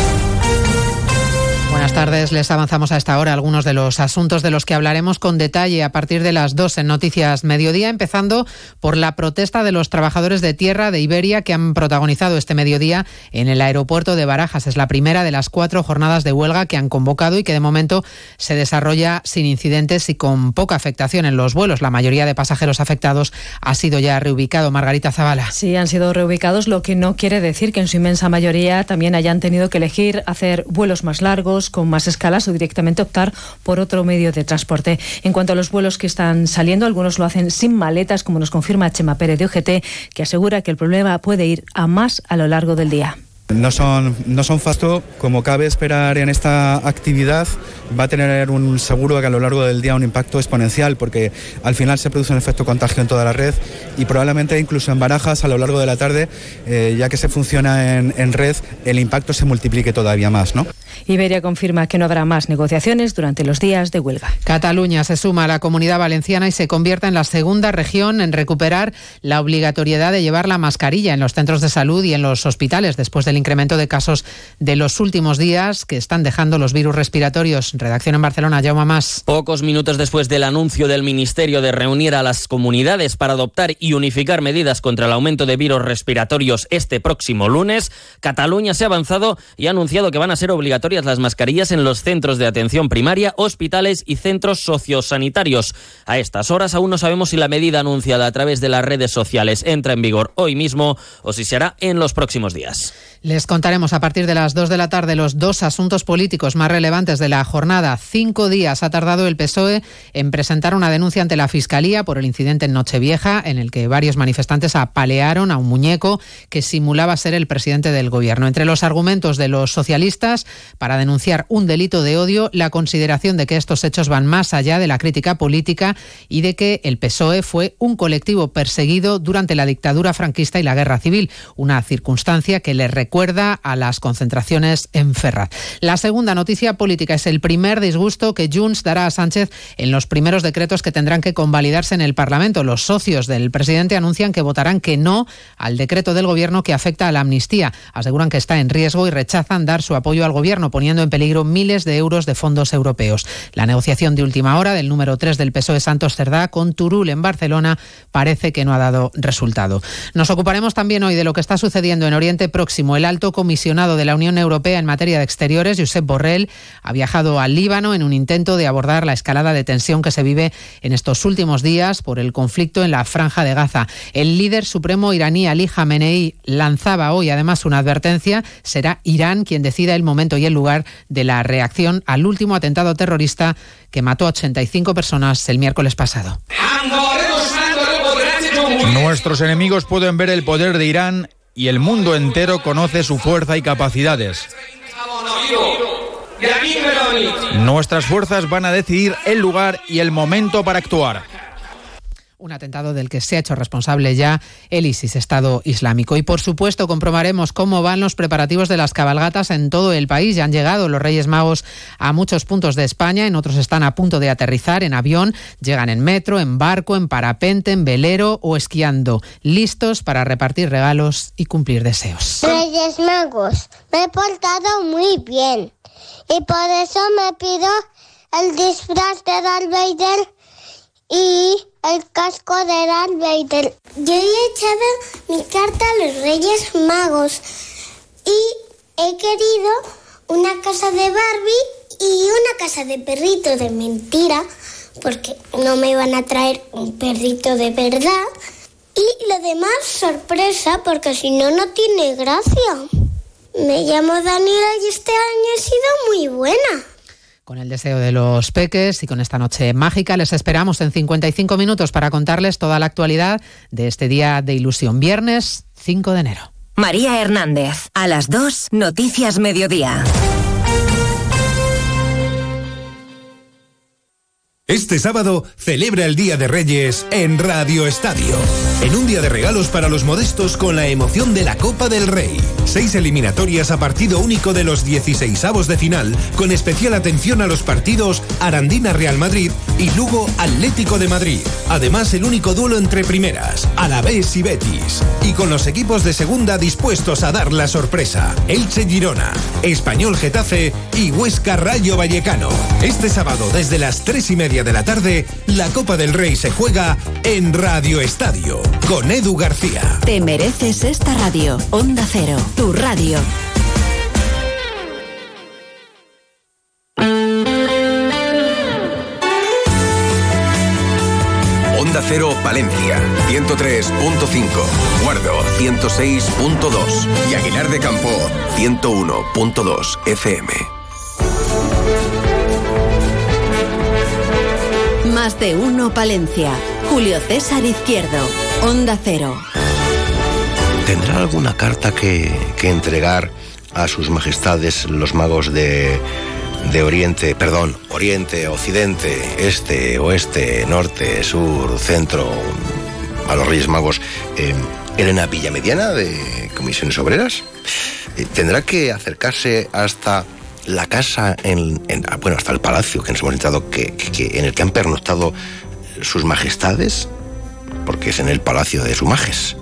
Buenas tardes. Les avanzamos a esta hora algunos de los asuntos de los que hablaremos con detalle a partir de las dos en Noticias Mediodía, empezando por la protesta de los trabajadores de tierra de Iberia que han protagonizado este mediodía en el aeropuerto de Barajas. Es la primera de las cuatro jornadas de huelga que han convocado y que de momento se desarrolla sin incidentes y con poca afectación en los vuelos. La mayoría de pasajeros afectados ha sido ya reubicado. Margarita Zavala. Sí, han sido reubicados, lo que no quiere decir que en su inmensa mayoría también hayan tenido que elegir hacer vuelos más largos con más escalas o directamente optar por otro medio de transporte. En cuanto a los vuelos que están saliendo, algunos lo hacen sin maletas, como nos confirma Chema Pérez de OGT, que asegura que el problema puede ir a más a lo largo del día. No son, no son fasto, como cabe esperar en esta actividad, va a tener un seguro que a lo largo del día un impacto exponencial, porque al final se produce un efecto contagio en toda la red y probablemente incluso en barajas a lo largo de la tarde, eh, ya que se funciona en, en red, el impacto se multiplique todavía más, ¿no? Iberia confirma que no habrá más negociaciones durante los días de huelga. Cataluña se suma a la comunidad valenciana y se convierte en la segunda región en recuperar la obligatoriedad de llevar la mascarilla en los centros de salud y en los hospitales después del incremento de casos de los últimos días que están dejando los virus respiratorios. Redacción en Barcelona, Jaume Más. Pocos minutos después del anuncio del Ministerio de reunir a las comunidades para adoptar y unificar medidas contra el aumento de virus respiratorios este próximo lunes, Cataluña se ha avanzado y ha anunciado que van a ser obligatorias las mascarillas en los centros de atención primaria, hospitales y centros sociosanitarios. A estas horas aún no sabemos si la medida anunciada a través de las redes sociales entra en vigor hoy mismo o si se hará en los próximos días. Les contaremos a partir de las 2 de la tarde los dos asuntos políticos más relevantes de la jornada. Cinco días ha tardado el PSOE en presentar una denuncia ante la Fiscalía por el incidente en Nochevieja, en el que varios manifestantes apalearon a un muñeco que simulaba ser el presidente del gobierno. Entre los argumentos de los socialistas para denunciar un delito de odio, la consideración de que estos hechos van más allá de la crítica política y de que el PSOE fue un colectivo perseguido durante la dictadura franquista y la guerra civil, una circunstancia que le recuerda a las concentraciones en Ferraz. La segunda noticia política es el primer disgusto que Junts dará a Sánchez en los primeros decretos que tendrán que convalidarse en el Parlamento. Los socios del presidente anuncian que votarán que no al decreto del gobierno que afecta a la amnistía. Aseguran que está en riesgo y rechazan dar su apoyo al gobierno, poniendo en peligro miles de euros de fondos europeos. La negociación de última hora del número 3 del PSOE Santos Cerdá con Turul en Barcelona parece que no ha dado resultado. Nos ocuparemos también hoy de lo que está sucediendo en Oriente Próximo. El alto comisionado de la Unión Europea en materia de exteriores, Josep Borrell, ha viajado al Líbano en un intento de abordar la escalada de tensión que se vive en estos últimos días por el conflicto en la franja de Gaza. El líder supremo iraní Ali Khamenei lanzaba hoy además una advertencia. Será Irán quien decida el momento y el lugar de la reacción al último atentado terrorista que mató a 85 personas el miércoles pasado. Nuestros enemigos pueden ver el poder de Irán y el mundo entero conoce su fuerza y capacidades. Nuestras fuerzas van a decidir el lugar y el momento para actuar. Un atentado del que se ha hecho responsable ya el ISIS, Estado Islámico. Y por supuesto comprobaremos cómo van los preparativos de las cabalgatas en todo el país. Ya han llegado los Reyes Magos a muchos puntos de España, en otros están a punto de aterrizar en avión, llegan en metro, en barco, en parapente, en velero o esquiando, listos para repartir regalos y cumplir deseos. Reyes Magos, me he portado muy bien y por eso me pido el disfraz de Darth y el casco de Darth Vader. Yo he echado mi carta a los Reyes Magos y he querido una casa de Barbie y una casa de perrito de mentira, porque no me van a traer un perrito de verdad. Y lo demás sorpresa, porque si no, no tiene gracia. Me llamo Daniela y este año he sido muy buena. Con el deseo de los peques y con esta noche mágica les esperamos en 55 minutos para contarles toda la actualidad de este día de ilusión, viernes 5 de enero. María Hernández, a las 2, Noticias Mediodía. Este sábado celebra el Día de Reyes en Radio Estadio. En un día de regalos para los modestos con la emoción de la Copa del Rey. Seis eliminatorias a partido único de los 16 de final, con especial atención a los partidos Arandina Real Madrid y Lugo Atlético de Madrid. Además, el único duelo entre primeras, Alavés y Betis. Y con los equipos de segunda dispuestos a dar la sorpresa. Elche Girona, Español Getafe y Huesca Rayo Vallecano. Este sábado, desde las 3 y media de la tarde, la Copa del Rey se juega en Radio Estadio, con Edu García. Te mereces esta radio. Onda Cero, tu radio. Onda Cero Palencia, 103.5, Guardo, 106.2 y Aguilar de Campo, 101.2 FM. Más de uno Palencia. Julio César Izquierdo. Onda Cero. ¿Tendrá alguna carta que, entregar a sus majestades los magos de, de Oriente, perdón, Oriente, Occidente, Este, Oeste, Norte, Sur, Centro, a los Reyes Magos, eh, Elena Villamediana de Comisiones Obreras? Eh, ¿Tendrá que acercarse hasta la casa, en, ah, bueno, hasta el palacio que nos hemos entrado, que- en el que han pernoctado sus majestades? Porque es en el palacio de su majes.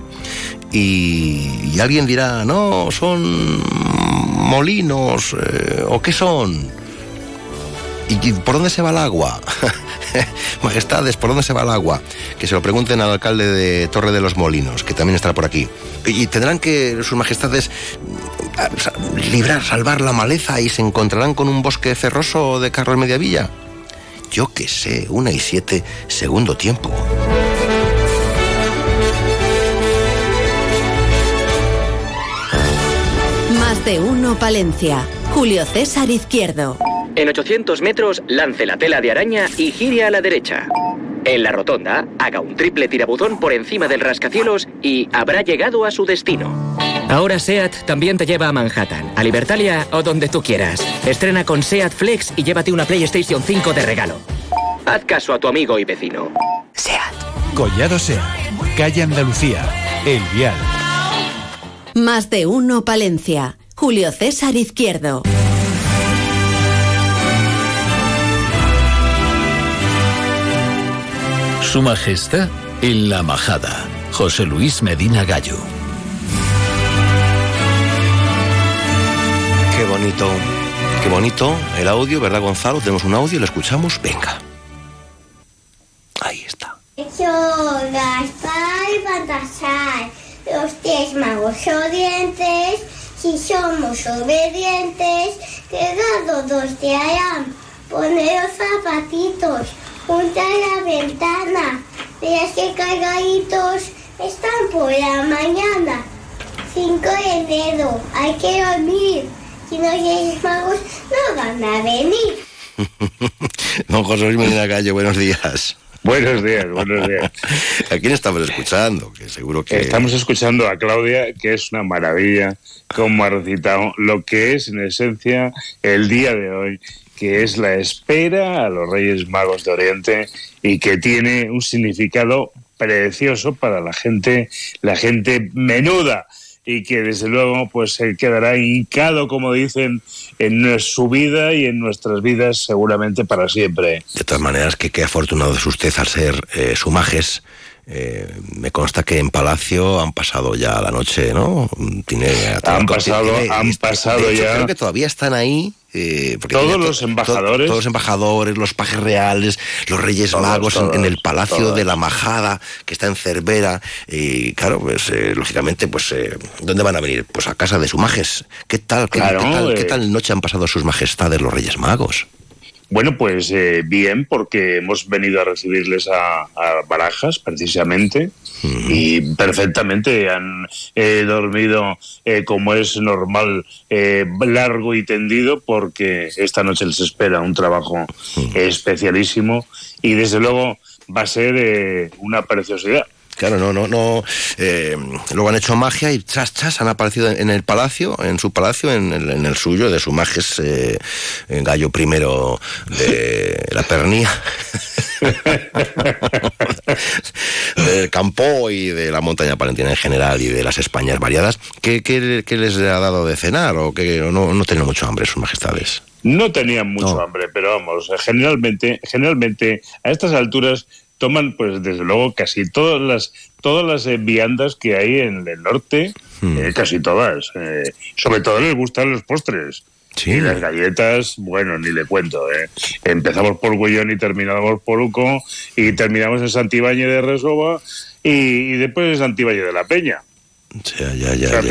Y, y alguien dirá, no, son molinos, eh, ¿o qué son? ¿Y por dónde se va el agua? Majestades, ¿por dónde se va el agua? Que se lo pregunten al alcalde de Torre de los Molinos, que también estará por aquí. Y, tendrán que sus majestades sa- librar, salvar la maleza y se encontrarán con un bosque cerroso de Carlos Mediavilla. Yo qué sé, una y siete, segundo tiempo. Más de uno Palencia. Julio César Izquierdo. En 800 metros, lance la tela de araña y gire a la derecha. En la rotonda, haga un triple tirabuzón por encima del rascacielos y habrá llegado a su destino. Ahora SEAT también te lleva a Manhattan, a Libertalia o donde tú quieras. Estrena con SEAT Flex y llévate una PlayStation 5 de regalo. Haz caso a tu amigo y vecino. Collado Sea, calle Andalucía, El Vial. Más de uno Palencia. Julio César Izquierdo. Su Majestad en la Majada. José Luis Medina Gallo. Qué bonito, qué bonito el audio, ¿verdad, Gonzalo? Tenemos un audio, lo escuchamos. Venga. Yo, Gaspar y Baltasar, los tres magos obedientes, si somos obedientes, que dado dos te harán poner los zapatitos junto a la ventana, verás que cargaditos están por la mañana. 5 de enero, hay que dormir, si no Reyes magos no van a venir. Don José Luis Medina Gallo, buenos días. Buenos días, buenos días. ¿A quién estamos escuchando? Que seguro que... Estamos escuchando a Claudia, que es una maravilla, como ha recitado lo que es en esencia el día de hoy, que es la espera a los Reyes Magos de Oriente y que tiene un significado precioso para la gente, la gente menuda y que desde luego pues se quedará hincado, como dicen, en su vida y en nuestras vidas seguramente para siempre. De todas maneras, que qué afortunado es usted al ser eh, su majes. Eh, me consta que en Palacio han pasado ya la noche, ¿no? Tiene, Han pasado- han pasado hecho, ya- Creo que todavía están ahí. eh, Todos to- los to- embajadores. todos los embajadores, los pajes reales, los reyes Todos, magos en- el Palacio todos. de la Majada, que está en Cervera. Y claro, pues eh, lógicamente, pues eh, ¿dónde van a venir? Pues a casa de su majes. ¿Qué tal? ¿Qué, Claro, qué tal, qué eh. tal noche han pasado sus majestades los reyes magos? Bueno, pues eh, bien, porque hemos venido a recibirles a, a Barajas, precisamente, y perfectamente han eh, dormido eh, como es normal, eh, largo y tendido, porque esta noche les espera un trabajo especialísimo y desde luego va a ser eh, una preciosidad. Claro, no, no, no. eh, luego han hecho magia y chas, chas, han aparecido en el palacio, en su palacio, en el, en el suyo, de su majes eh, Gallo primero de la Pernía. del campo y de la montaña palentina en general y de las Españas variadas, ¿qué, qué- qué les ha dado de cenar o que no, no tienen mucho hambre sus majestades? No tenían mucho No. hambre, pero vamos, generalmente, generalmente a estas alturas toman, pues desde luego, casi todas las todas las eh, viandas que hay en el norte, Hmm. eh, casi todas. eh, sobre todo les gustan los postres. Y las galletas, bueno, ni le cuento. Eh. Empezamos por Gullón y terminamos por Uco y terminamos en Santibáñez de Resova y, y después en Santibáñez de la Peña. Ya, ya, ya,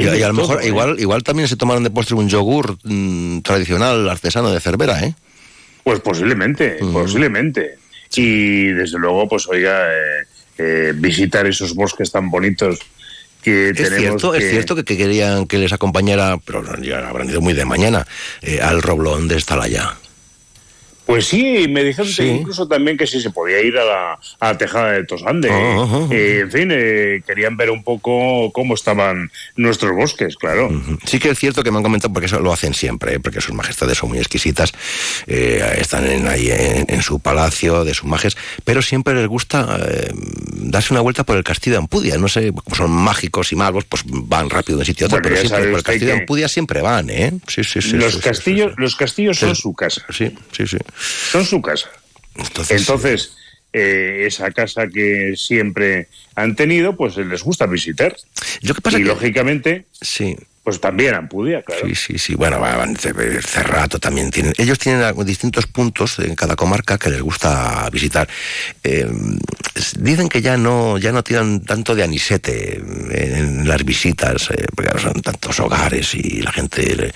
Y, a lo mejor igual, igual también se tomaron de postre un yogur mm, tradicional artesano de Cervera, ¿eh? Pues posiblemente, posiblemente. Y desde luego, pues oiga, eh, eh, visitar esos bosques tan bonitos que Es tenemos. cierto, que- es cierto que, que querían que les acompañara, pero ya habrán ido muy de mañana, eh, al roblón de Estalaya. Pues sí, me dijeron Sí. incluso también que sí se podía ir a la, a la tejada de Tosande. Ah. Eh, en fin, eh, querían ver un poco cómo estaban nuestros bosques, claro. Sí que es cierto que me han comentado, porque eso lo hacen siempre, ¿eh? porque sus majestades son muy exquisitas, eh, están en, ahí en, en su palacio de sus majes, pero siempre les gusta darse una vuelta por el castillo de Ampudia. No sé, como son mágicos y magos, pues van rápido de un sitio a otro, Bueno, pero siempre por el castillo de Ampudia siempre van, ¿eh? Sí, sí, sí. los sí, sí, castillos, los castillos son su casa. Sí, sí, sí. Son su casa. Entonces, Entonces, eh, esa casa que siempre han tenido, pues les gusta visitar. Lo que pasa y que- lógicamente, sí. pues también Ampudia, claro. Sí, sí, sí. Bueno, Cerrato también tienen. Ellos tienen distintos puntos en cada comarca que les gusta visitar. Eh, dicen que ya no, ya no tiran tanto de anisete en, las visitas, eh, porque son tantos hogares y la gente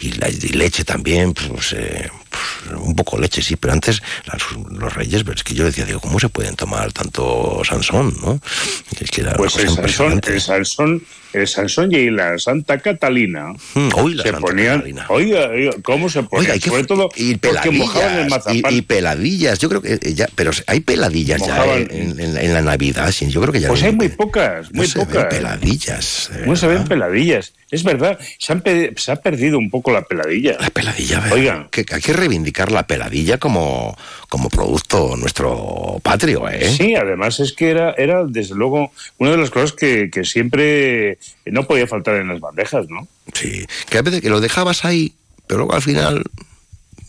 y, la, y leche también, pues, eh, pues, un poco leche, sí, pero antes las- los reyes, pero es que yo decía, digo, ¿cómo se pueden tomar tanto Sansón, no? Es que era Pues el Sansón, el Sansón, el Sansón y la Santa Catalina Mm, hoy la se Santa ponían, Catalina. oiga, oiga, ¿cómo se ponían? Oiga, Sobre todo y mojaban el peladillas, mazapán. y, y peladillas, yo creo que eh, ya, pero hay peladillas ya Mojaban- en, en- en la Navidad, sí, yo creo que ya Pues no- hay muy pocas, no muy se ven pocas. peladillas. No se ven peladillas. Es verdad, se, han se ha perdido un poco la peladilla. La peladilla, ¿verdad? Oiga, que hay que reivindicar la peladilla como, como producto nuestro patrio, ¿eh? Sí, además es que era, era desde luego una de las cosas que, que siempre no podía faltar en las bandejas, ¿no? Sí, que a veces que lo dejabas ahí, pero luego al final,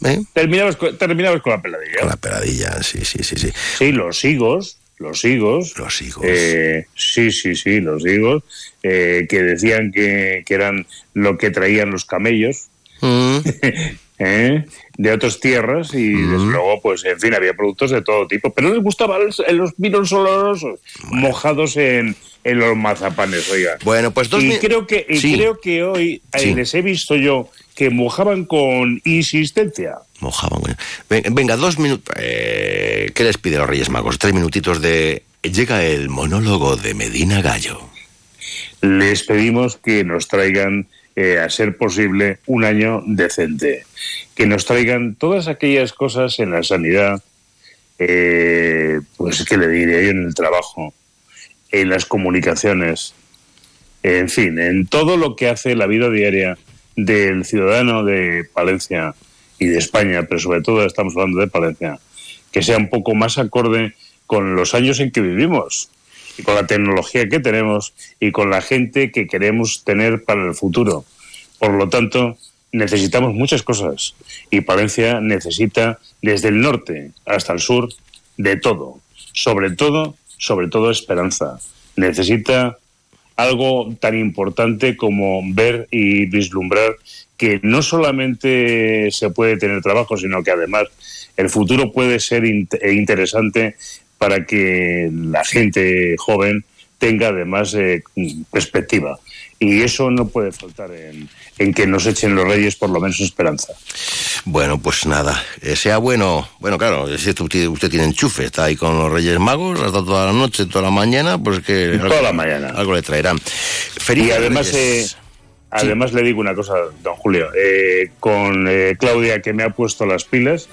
¿eh? Terminabas, con- terminabas con la peladilla. Con la peladilla, sí, sí, sí, sí. Sí, los higos, los higos. Los higos. eh, sí, sí, sí, los higos, eh, que decían que, que eran lo que traían los camellos. Mm. ¿eh? de otras tierras y desde luego pues en fin había productos de todo tipo pero les gustaban los, los vinos olorosos mojados en, en los mazapanes oiga Bueno, pues dos y mi- creo que y Sí. creo que hoy eh, Sí. les he visto yo que mojaban con insistencia Mojaban, Venga, dos minutos. Eh, ¿Qué les pide los Reyes Magos? Tres minutitos de. Llega el monólogo de Medina Gallo. Les pedimos que nos traigan, eh, a ser posible, un año decente. Que nos traigan todas aquellas cosas en la sanidad, eh, pues que le diré yo en el trabajo, en las comunicaciones, en fin, en todo lo que hace la vida diaria del ciudadano de Palencia y de España, pero sobre todo estamos hablando de Palencia, que sea un poco más acorde con los años en que vivimos con la tecnología que tenemos y con la gente que queremos tener para el futuro. Por lo tanto, necesitamos muchas cosas y Palencia necesita desde el norte hasta el sur de todo, sobre todo, sobre todo esperanza. Necesita algo tan importante como ver y vislumbrar que no solamente se puede tener trabajo, sino que además el futuro puede ser eh, interesante para que la gente joven tenga además eh, perspectiva. Y eso no puede faltar en, en que nos echen los reyes por lo menos esperanza. Bueno, pues nada, eh, sea bueno. Bueno, claro, si usted, usted tiene enchufe, está ahí con los Reyes Magos hasta toda la noche, toda la mañana, pues que. Toda algo- la mañana. Algo le traerán. Y Feliz además, eh, además le digo una cosa, don Julio, eh, con eh, Claudia que me ha puesto las pilas,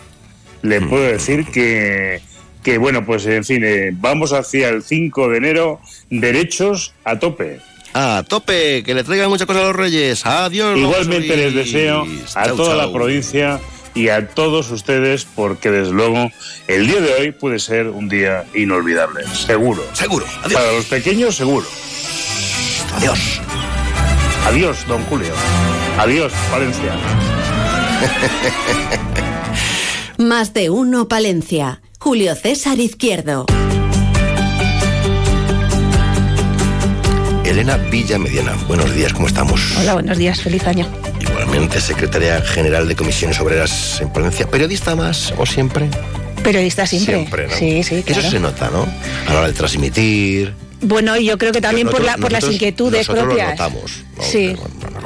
le puedo decir que, que bueno, pues en fin, eh, vamos hacia el 5 de enero, derechos a tope. A tope, que le traigan muchas cosas a los Reyes. Adiós. Igualmente les deseo a toda la provincia y a todos ustedes porque desde luego el día de hoy puede ser un día inolvidable, seguro. Seguro. Para los pequeños, seguro. Adiós. Adiós, don Julio. Adiós, Valencia. Más de uno Palencia. Julio César Izquierdo. Elena Villa Mediana, buenos días, ¿cómo estamos? Hola, buenos días, feliz año. Igualmente, secretaria general de Comisiones Obreras en Palencia. ¿Periodista más o siempre? Periodista siempre. Siempre, ¿no? Sí, sí, claro. Eso se nota, ¿no? A la hora de transmitir. Bueno, y yo creo que también por, la, por las Nosotros- inquietudes nosotros propias. Lo notamos. ¿no? Sí.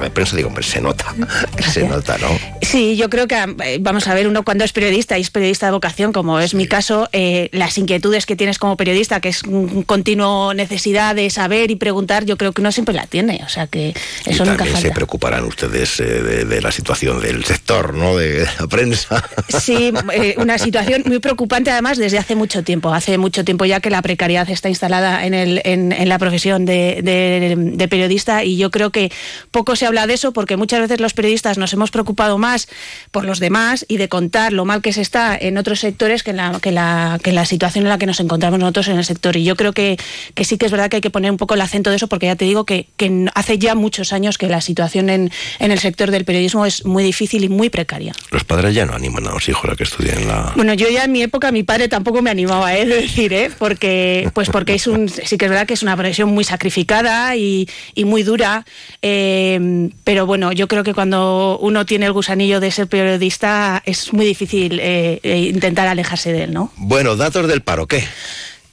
De prensa digo, hombre, se nota. se nota, ¿no? Sí, yo creo que, eh, vamos a ver, uno cuando es periodista y es periodista de vocación, como es mi caso, eh, las inquietudes que tienes como periodista, que es un continuo necesidad de saber y preguntar, yo creo que uno siempre la tiene. O sea que eso y nunca también se falta. preocuparán ustedes eh, de, de la situación del sector, ¿no? De la prensa. Sí, eh, una situación muy preocupante además desde hace mucho tiempo. Hace mucho tiempo ya que la precariedad está instalada en, el, en, en la profesión de, de- de periodista y yo creo que poco se habla de eso porque muchas veces los periodistas nos hemos preocupado más por los demás y de contar lo mal que se está en otros sectores que en la, que la, que en la situación en la que nos encontramos nosotros en el sector. Y yo creo que, que sí que es verdad que hay que poner un poco el acento de eso porque ya te digo que, que hace ya muchos años que la situación en, en el sector del periodismo es muy difícil y muy precaria. Los padres ya no animan a los hijos a que estudien la... Bueno, yo ya en mi época mi padre tampoco me animaba, ¿eh? de decir, ¿eh? porque pues porque es un sí que es verdad que es una profesión muy sacrificada y, y muy dura, eh, pero bueno, yo creo que cuando uno tiene el gusanillo de ser periodista es muy difícil eh, eh, intentar alejarse de él, ¿no? Bueno, datos del paro, ¿qué?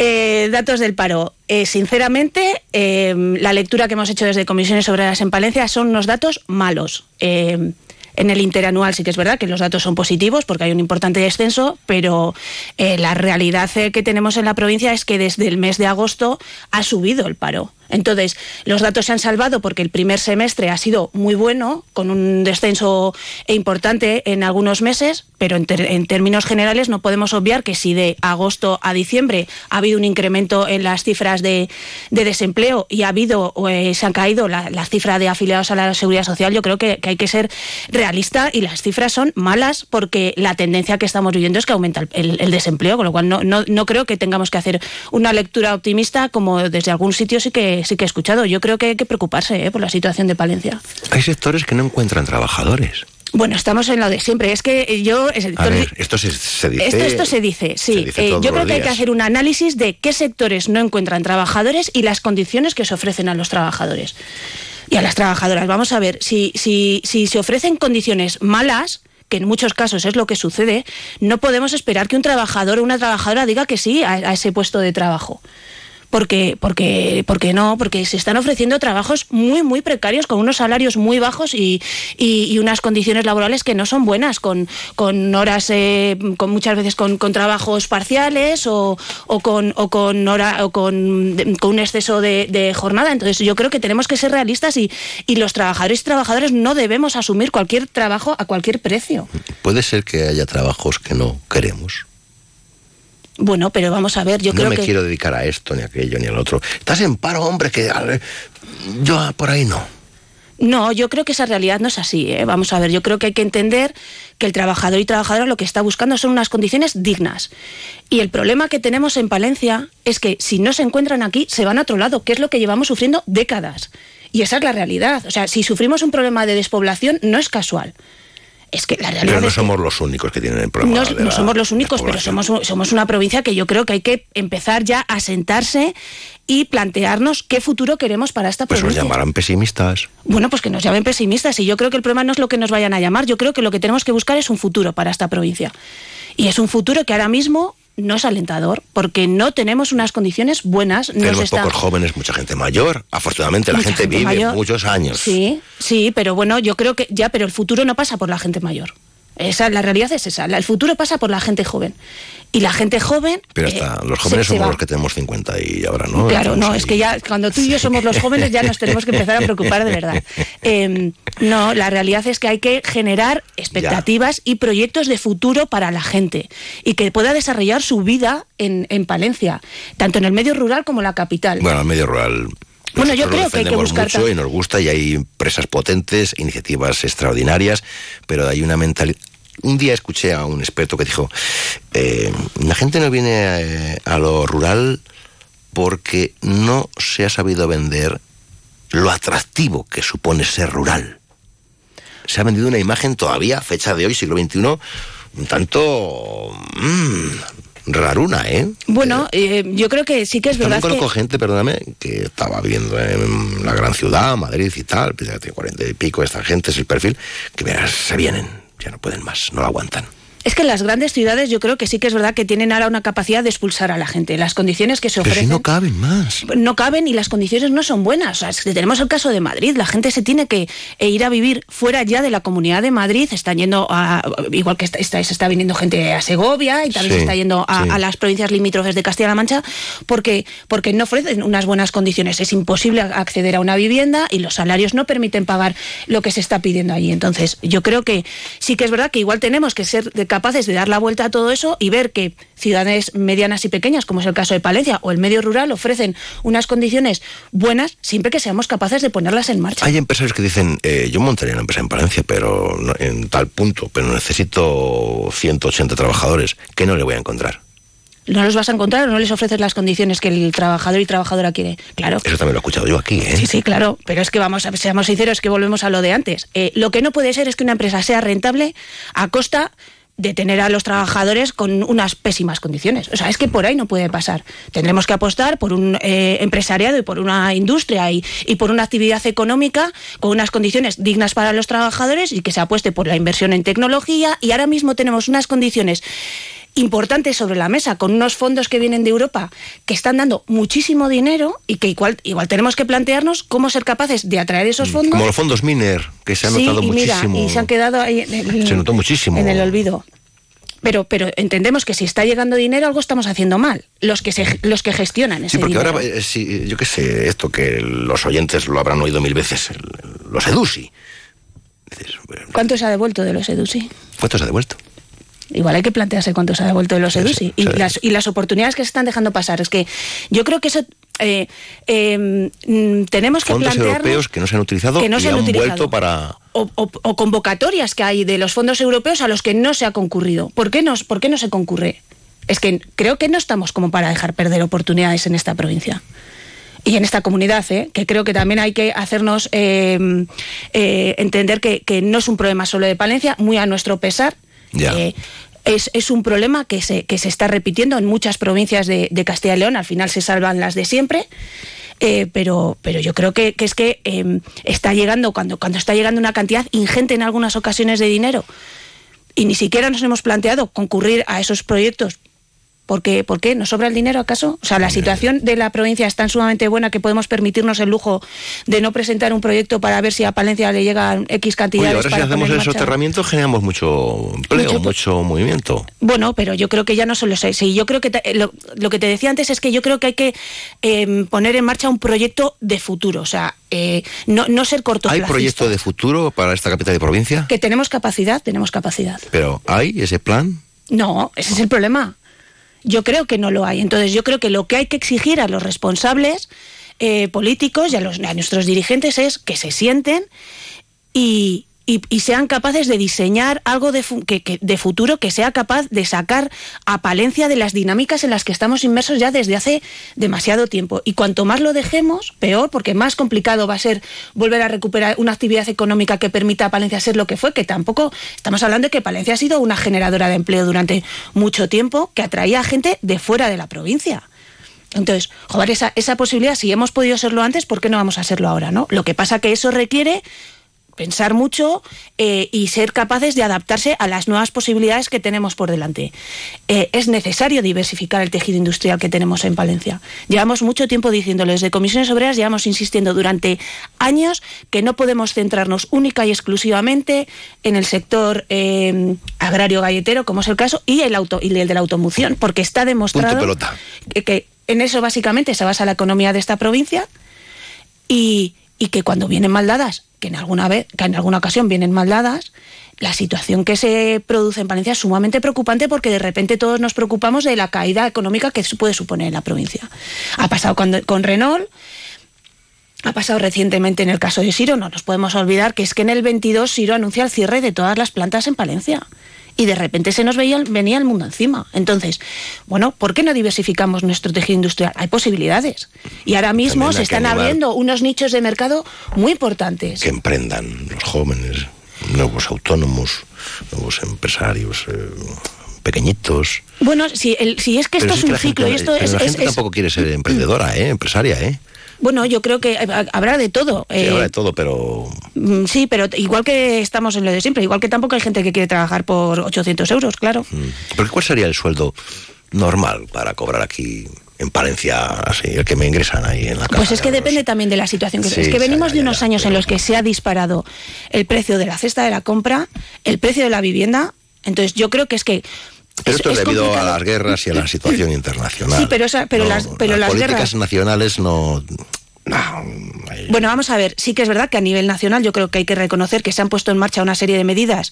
Eh, datos del paro. Eh, sinceramente, eh, la lectura que hemos hecho desde Comisiones Obreras en Palencia son unos datos malos. En el interanual sí que es verdad que los datos son positivos porque hay un importante descenso, pero eh, la realidad eh, que tenemos en la provincia es que desde el mes de agosto ha subido el paro. Entonces, los datos se han salvado porque el primer semestre ha sido muy bueno, con un descenso importante en algunos meses, pero en, en términos generales no podemos obviar que si de agosto a diciembre ha habido un incremento en las cifras de, de desempleo y ha habido eh, se han caído la, la cifra de afiliados a la seguridad social, yo creo que, hay que ser realista y las cifras son malas porque la tendencia que estamos viviendo es que aumenta el, el- el desempleo, con lo cual no, no, no creo que tengamos que hacer una lectura optimista como desde algún sitio sí que sí que he escuchado. Yo creo que hay que preocuparse eh, por la situación de Palencia. Hay sectores que no encuentran trabajadores. Bueno, estamos en lo de siempre. Es que yo el A ver, esto se, se dice... esto, esto se dice, sí. se dice Eh, yo creo que hay que hacer un análisis de qué sectores no encuentran trabajadores y las condiciones que se ofrecen a los trabajadores y a las trabajadoras. Vamos a ver, si, si, si se ofrecen condiciones malas, que en muchos casos es lo que sucede, no podemos esperar que un trabajador o una trabajadora diga que sí a, a ese puesto de trabajo. Porque, porque, porque no, porque se están ofreciendo trabajos muy, muy precarios, con unos salarios muy bajos y, y- unas condiciones laborales que no son buenas, con, con horas, eh, con muchas veces con, con trabajos parciales o, o con, o con, hora, o con, con un exceso de, de jornada. Entonces yo creo que tenemos que ser realistas y, y los trabajadores y trabajadoras no debemos asumir cualquier trabajo a cualquier precio. Puede ser que haya trabajos que no queremos. Bueno, pero vamos a ver, yo no creo me que... quiero dedicar a esto, ni a aquello, ni al otro. Estás en paro, hombre, que yo por ahí no. No, yo creo que esa realidad no es así. ¿eh? Vamos a ver, yo creo que hay que entender que el trabajador y trabajadora lo que está buscando son unas condiciones dignas. Y el problema que tenemos en Palencia es que si no se encuentran aquí, se van a otro lado, que es lo que llevamos sufriendo décadas. Y esa es la realidad. O sea, si sufrimos un problema de despoblación, no es casual. Es que la realidad Pero no es que- somos los únicos que tienen el problema. no, somos los únicos, pero somos, somos una provincia que yo creo que hay que empezar ya a sentarse y plantearnos qué futuro queremos para esta Pues nos provincia. llamarán pesimistas. Bueno, pues que nos llamen pesimistas y yo creo que el problema no es lo que nos vayan a llamar, yo creo que lo que tenemos que buscar es un futuro para esta provincia. Y es un futuro que ahora mismo no es alentador, porque no tenemos unas condiciones buenas. Tenemos está- pocos jóvenes, mucha gente mayor. Afortunadamente la Mucha gente, gente vive mayor. muchos años. Sí, sí, pero bueno, yo creo que ya, pero el futuro no pasa por la gente mayor. Esa, la realidad es esa. El futuro pasa por la gente joven. Y la gente joven. Pero eh, hasta los se- jóvenes se somos los que tenemos 50 y ahora, ¿no? Claro, Estamos no, ahí. es que ya cuando tú y yo somos los jóvenes ya nos tenemos que empezar a preocupar de verdad. Eh, no, la realidad es que hay que generar expectativas y proyectos de futuro para la gente y que pueda desarrollar su vida en, en Palencia, tanto en el medio rural como en la capital. Bueno, al medio rural. Bueno, yo creo que hay que buscar mucho y nos gusta y hay empresas potentes, iniciativas extraordinarias, pero hay una mentalidad. Un día escuché a un experto que dijo, eh, la gente no viene eh, a lo rural porque no se ha sabido vender lo atractivo que supone ser rural. Se ha vendido una imagen todavía, fecha de hoy, siglo XXI, un tanto mm, raruna, ¿eh? Bueno, eh, yo creo que sí que es También verdad conozco que... gente, perdóname, que estaba viviendo en la gran ciudad, Madrid y tal, pues ya tiene cuarenta y pico, esta gente es el perfil, que verás, se vienen, ya no pueden más, no lo aguantan. Es que las grandes ciudades yo creo que sí que es verdad que tienen ahora una capacidad de expulsar a la gente. Las condiciones que se Pero si ofrecen no caben más. no caben y las condiciones no son buenas. O sea, es que tenemos el caso de Madrid. La gente se tiene que eh, ir a vivir fuera ya de la comunidad de Madrid. Están yendo a. Igual que está, está- se está viniendo gente a Segovia y también Sí, se está yendo a, sí. a las provincias limítrofes de Castilla-La Mancha porque, porque no ofrecen unas buenas condiciones. Es imposible acceder a una vivienda y los salarios no permiten pagar lo que se está pidiendo allí. Entonces, yo creo que sí que es verdad que igual tenemos que ser de- capaces de dar la vuelta a todo eso y ver que ciudades medianas y pequeñas, como es el caso de Palencia o el medio rural, ofrecen unas condiciones buenas siempre que seamos capaces de ponerlas en marcha. Hay empresarios que dicen, eh, yo montaría una empresa en Palencia, pero no- en tal punto, pero necesito 180 trabajadores, que no le voy a encontrar. No los vas a encontrar o no les ofreces las condiciones que el trabajador y trabajadora quiere. Claro. Eso también lo he escuchado yo aquí, ¿eh? Sí, sí, claro, pero es que vamos a seamos sinceros que volvemos a lo de antes. Eh, lo que no puede ser es que una empresa sea rentable a costa de tener a los trabajadores con unas pésimas condiciones. O sea, es que por ahí no puede pasar. Tendremos que apostar por un eh, empresariado y por una industria y, y por una actividad económica con unas condiciones dignas para los trabajadores y que se apueste por la inversión en tecnología. Y ahora mismo tenemos unas condiciones importantes sobre la mesa con unos fondos que vienen de Europa que están dando muchísimo dinero y que igual, igual tenemos que plantearnos cómo ser capaces de atraer esos fondos. Como los fondos Miner, que se han Sí, notado y mira, muchísimo. y se han quedado ahí en el, Se notó muchísimo. en el olvido. Pero, pero entendemos que si está llegando dinero, algo estamos haciendo mal. Los que, se, los que gestionan ese Sí, porque dinero. ahora, eh, sí, yo qué sé, esto que los oyentes lo habrán oído mil veces, el- los EDUSI. ¿Cuánto se ha devuelto de los EDUSI? ¿Cuánto se ha devuelto? Igual hay que plantearse cuánto se ha devuelto de los EDUSI. Y, las, y las oportunidades que se están dejando pasar. Es que yo creo que eso... eh, eh, mm, tenemos que Fondos plantearnos... europeos que no se han utilizado que no y se han han utilizado. vuelto para... o, o- o convocatorias que hay de los fondos europeos a los que no se ha concurrido. ¿Por qué no, por qué no se concurre? Es que creo que no estamos como para dejar perder oportunidades en esta provincia. Y en esta comunidad, ¿eh? que creo que también hay que hacernos eh, eh, entender que, que no es un problema solo de Palencia, muy a nuestro pesar. Eh, es, es un problema que se, que se está repitiendo en muchas provincias de, Castilla y León. Al final se salvan las de siempre. Eh, pero, pero yo creo que, es que eh, está llegando, cuando, cuando está llegando una cantidad ingente en algunas ocasiones de dinero y ni siquiera nos hemos planteado concurrir a esos proyectos. Porque, ¿Por qué? ¿Nos sobra el dinero acaso? O sea, la situación de la provincia es tan sumamente buena que podemos permitirnos el lujo de no presentar un proyecto para ver si a Palencia le llegan X Oye, cantidades. ahora si hacemos el soterramiento generamos mucho empleo, Mucho- mucho, movimiento. Bueno, pero yo creo que ya no solo eso. Y yo creo que te- lo, lo que te decía antes es que yo creo que hay que eh, poner en marcha un proyecto de futuro. O sea, eh, no, no ser ¿Hay cortoplacista. proyecto de futuro para esta capital de provincia? Que tenemos capacidad, tenemos capacidad. Pero ¿hay ese plan? No, ese es el problema. Yo creo que no lo hay. Entonces, yo creo que lo que hay que exigir a los responsables eh, políticos y a, los, a nuestros dirigentes es que se sienten y, y- sean capaces de diseñar algo de, que- de futuro que sea capaz de sacar a Palencia de las dinámicas en las que estamos inmersos ya desde hace demasiado tiempo. Y cuanto más lo dejemos, peor, porque más complicado va a ser volver a recuperar una actividad económica que permita a Palencia ser lo que fue, que tampoco estamos hablando de que Palencia ha sido una generadora de empleo durante mucho tiempo que atraía a gente de fuera de la provincia. Entonces, joder, esa, esa posibilidad, si hemos podido serlo antes, ¿por qué no vamos a serlo ahora? ¿no? Lo que pasa que eso requiere pensar mucho eh, y ser capaces de adaptarse a las nuevas posibilidades que tenemos por delante. Eh, es necesario diversificar el tejido industrial que tenemos en Palencia. Llevamos mucho tiempo diciéndolo, desde Comisiones Obreras llevamos insistiendo durante años que no podemos centrarnos única y exclusivamente en el sector eh, agrario galletero, como es el caso, y el, auto, y el de la automoción, porque está demostrado que en eso básicamente se basa la economía de esta provincia y, y que cuando vienen mal dadas, que en alguna vez, que en alguna ocasión vienen mal dadas, la situación que se produce en Palencia es sumamente preocupante porque de repente todos nos preocupamos de la caída económica que puede suponer en la provincia. Ha pasado con Renault, ha pasado recientemente en el caso de Siro, no nos podemos olvidar que es que en el 22 Siro anuncia el cierre de todas las plantas en Palencia. Y de repente se nos veía, venía el mundo encima. Entonces, bueno, ¿por qué no diversificamos nuestro tejido industrial? Hay posibilidades. Y ahora mismo se están abriendo unos nichos de mercado muy importantes. Que emprendan los jóvenes, nuevos autónomos, nuevos empresarios, eh, pequeñitos. Bueno, si, el- si es que Pero esto si es un gente- ciclo y esto es, la es- gente es- tampoco quiere ser emprendedora, ¿eh? empresaria, ¿eh? Bueno, yo creo que eh, habrá de todo. Sí, Eh, ahora de todo, pero mm, sí, pero igual que estamos en lo de siempre, igual que tampoco hay gente que quiere trabajar por 800 euros, claro. ¿Pero cuál sería el sueldo normal para cobrar aquí en Palencia, así, el que me ingresan ahí en la casa? Pues es que depende también de la situación que Sí, es que venimos ya, de unos años en los que se ha disparado el precio de la cesta de la compra, el precio de la vivienda. Entonces yo creo que es que Pero esto es, debido complicado. a las guerras y a la situación internacional. Sí, pero esa- pero las- pero las políticas guerras- nacionales no... Bueno, vamos a ver, sí que es verdad que a nivel nacional yo creo que hay que reconocer que se han puesto en marcha una serie de medidas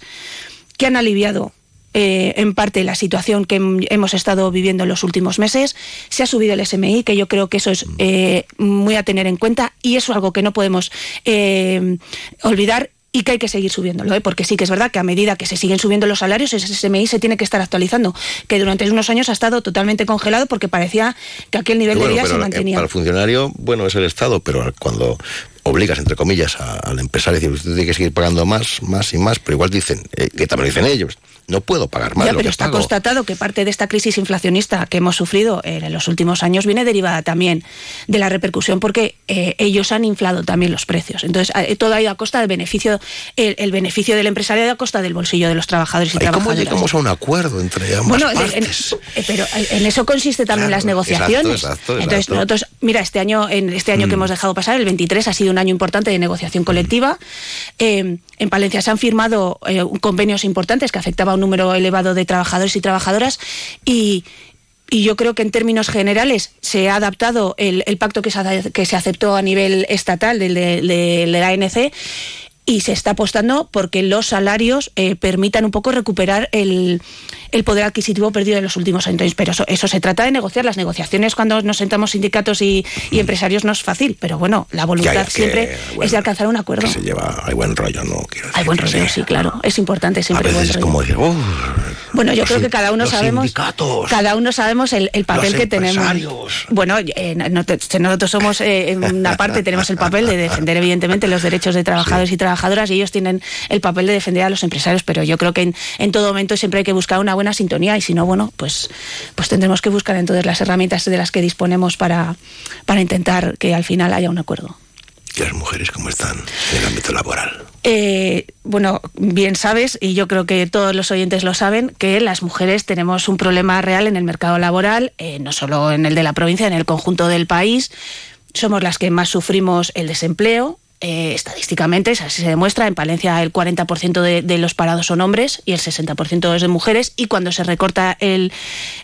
que han aliviado eh, en parte la situación que hem- hemos estado viviendo en los últimos meses. Se ha subido el SMI, que yo creo que eso es eh, muy a tener en cuenta y eso es algo que no podemos eh, olvidar y que hay que seguir subiéndolo, ¿eh? porque sí que es verdad que a medida que se siguen subiendo los salarios, ese SMI se tiene que estar actualizando, que durante unos años ha estado totalmente congelado porque parecía que aquel nivel Bueno, de vida pero, se mantenía. para el funcionario, bueno, es el Estado, pero cuando obligas, entre comillas, a- al empresario, decir, usted tiene que seguir pagando más, más y más, pero igual dicen, eh, que también dicen ellos, no puedo pagar más Ya, lo pero que está pago. constatado que parte de esta crisis inflacionista que hemos sufrido en los últimos años viene derivada también de la repercusión porque eh, ellos han inflado también los precios. Entonces, eh, todo ha ido a costa del beneficio, el, el beneficio del empresario ha ido a costa del bolsillo de los trabajadores y ¿Cómo trabajadoras. llegamos a un acuerdo entre ambas Bueno, en- partes? en- eh, pero en eso consiste también las negociaciones. exacto, exacto, Entonces, nosotros, mira, este año, en este año que Mm. hemos dejado pasar, el 23 ha sido un año importante de negociación colectiva. Eh, en Palencia se han firmado convenios importantes que afectaban a un número elevado de trabajadores y trabajadoras y y yo creo que en términos generales se ha adaptado el, el pacto que se, que se aceptó a nivel estatal del de, de- de la ANC y se está apostando porque los salarios eh, permitan un poco recuperar el, el poder adquisitivo perdido en los últimos años. Pero eso, eso se trata de negociar. Las negociaciones cuando nos sentamos sindicatos y, y empresarios no es fácil, pero bueno, la voluntad que, siempre bueno, es de alcanzar un acuerdo. Se lleva, hay buen rollo, ¿no? Quiero Hay buen rollo, sí, claro. Es importante A siempre veces es como decir, "Oh, Bueno, yo creo que cada uno los sabemos sindicatos, cada uno sabemos el, el papel los que tenemos. Bueno, eh, no te- nosotros somos eh, en una parte tenemos el papel de defender evidentemente los derechos de trabajadores y trabajadoras y ellos tienen el papel de defender a los empresarios, pero yo creo que en, en todo momento siempre hay que buscar una buena sintonía y si no, bueno, pues pues tendremos que buscar entonces las herramientas de las que disponemos para para intentar que al final haya un acuerdo. ¿Y las mujeres cómo están en el ámbito laboral? Eh, bueno, bien sabes, y yo creo que todos los oyentes lo saben, que las mujeres tenemos un problema real en el mercado laboral, eh, no solo en el de la provincia, en el conjunto del país. Somos las que más sufrimos el desempleo. Eh, estadísticamente, es así se demuestra, en Palencia el 40% de, de los parados son hombres y el 60% es de mujeres y cuando se recorta el,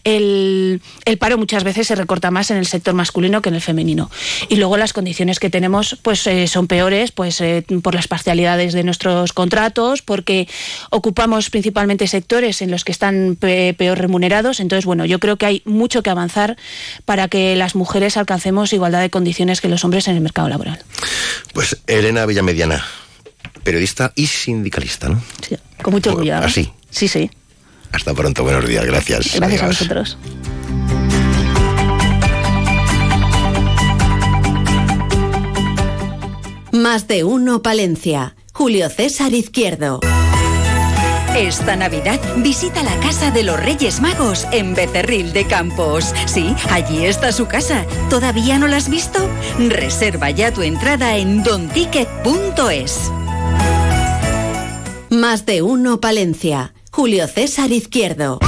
el, el paro muchas veces se recorta más en el sector masculino que en el femenino. Y luego las condiciones que tenemos pues eh, son peores pues eh, por las parcialidades de nuestros contratos, porque ocupamos principalmente sectores en los que están pe- peor remunerados. Entonces, bueno, yo creo que hay mucho que avanzar para que las mujeres alcancemos igualdad de condiciones que los hombres en el mercado laboral. Pues Elena Villamediana, periodista y sindicalista, ¿no? Sí, con mucho orgullo. ¿no? Así. Sí, sí. Hasta pronto, buenos días, gracias. Gracias a vosotros. Más de uno Palencia. Julio César Izquierdo. Esta Navidad visita la casa de los Reyes Magos en Becerril de Campos. Sí, allí está su casa. ¿Todavía no la has visto? Reserva ya tu entrada en donticket.es. Más de uno Palencia. Julio César Izquierdo.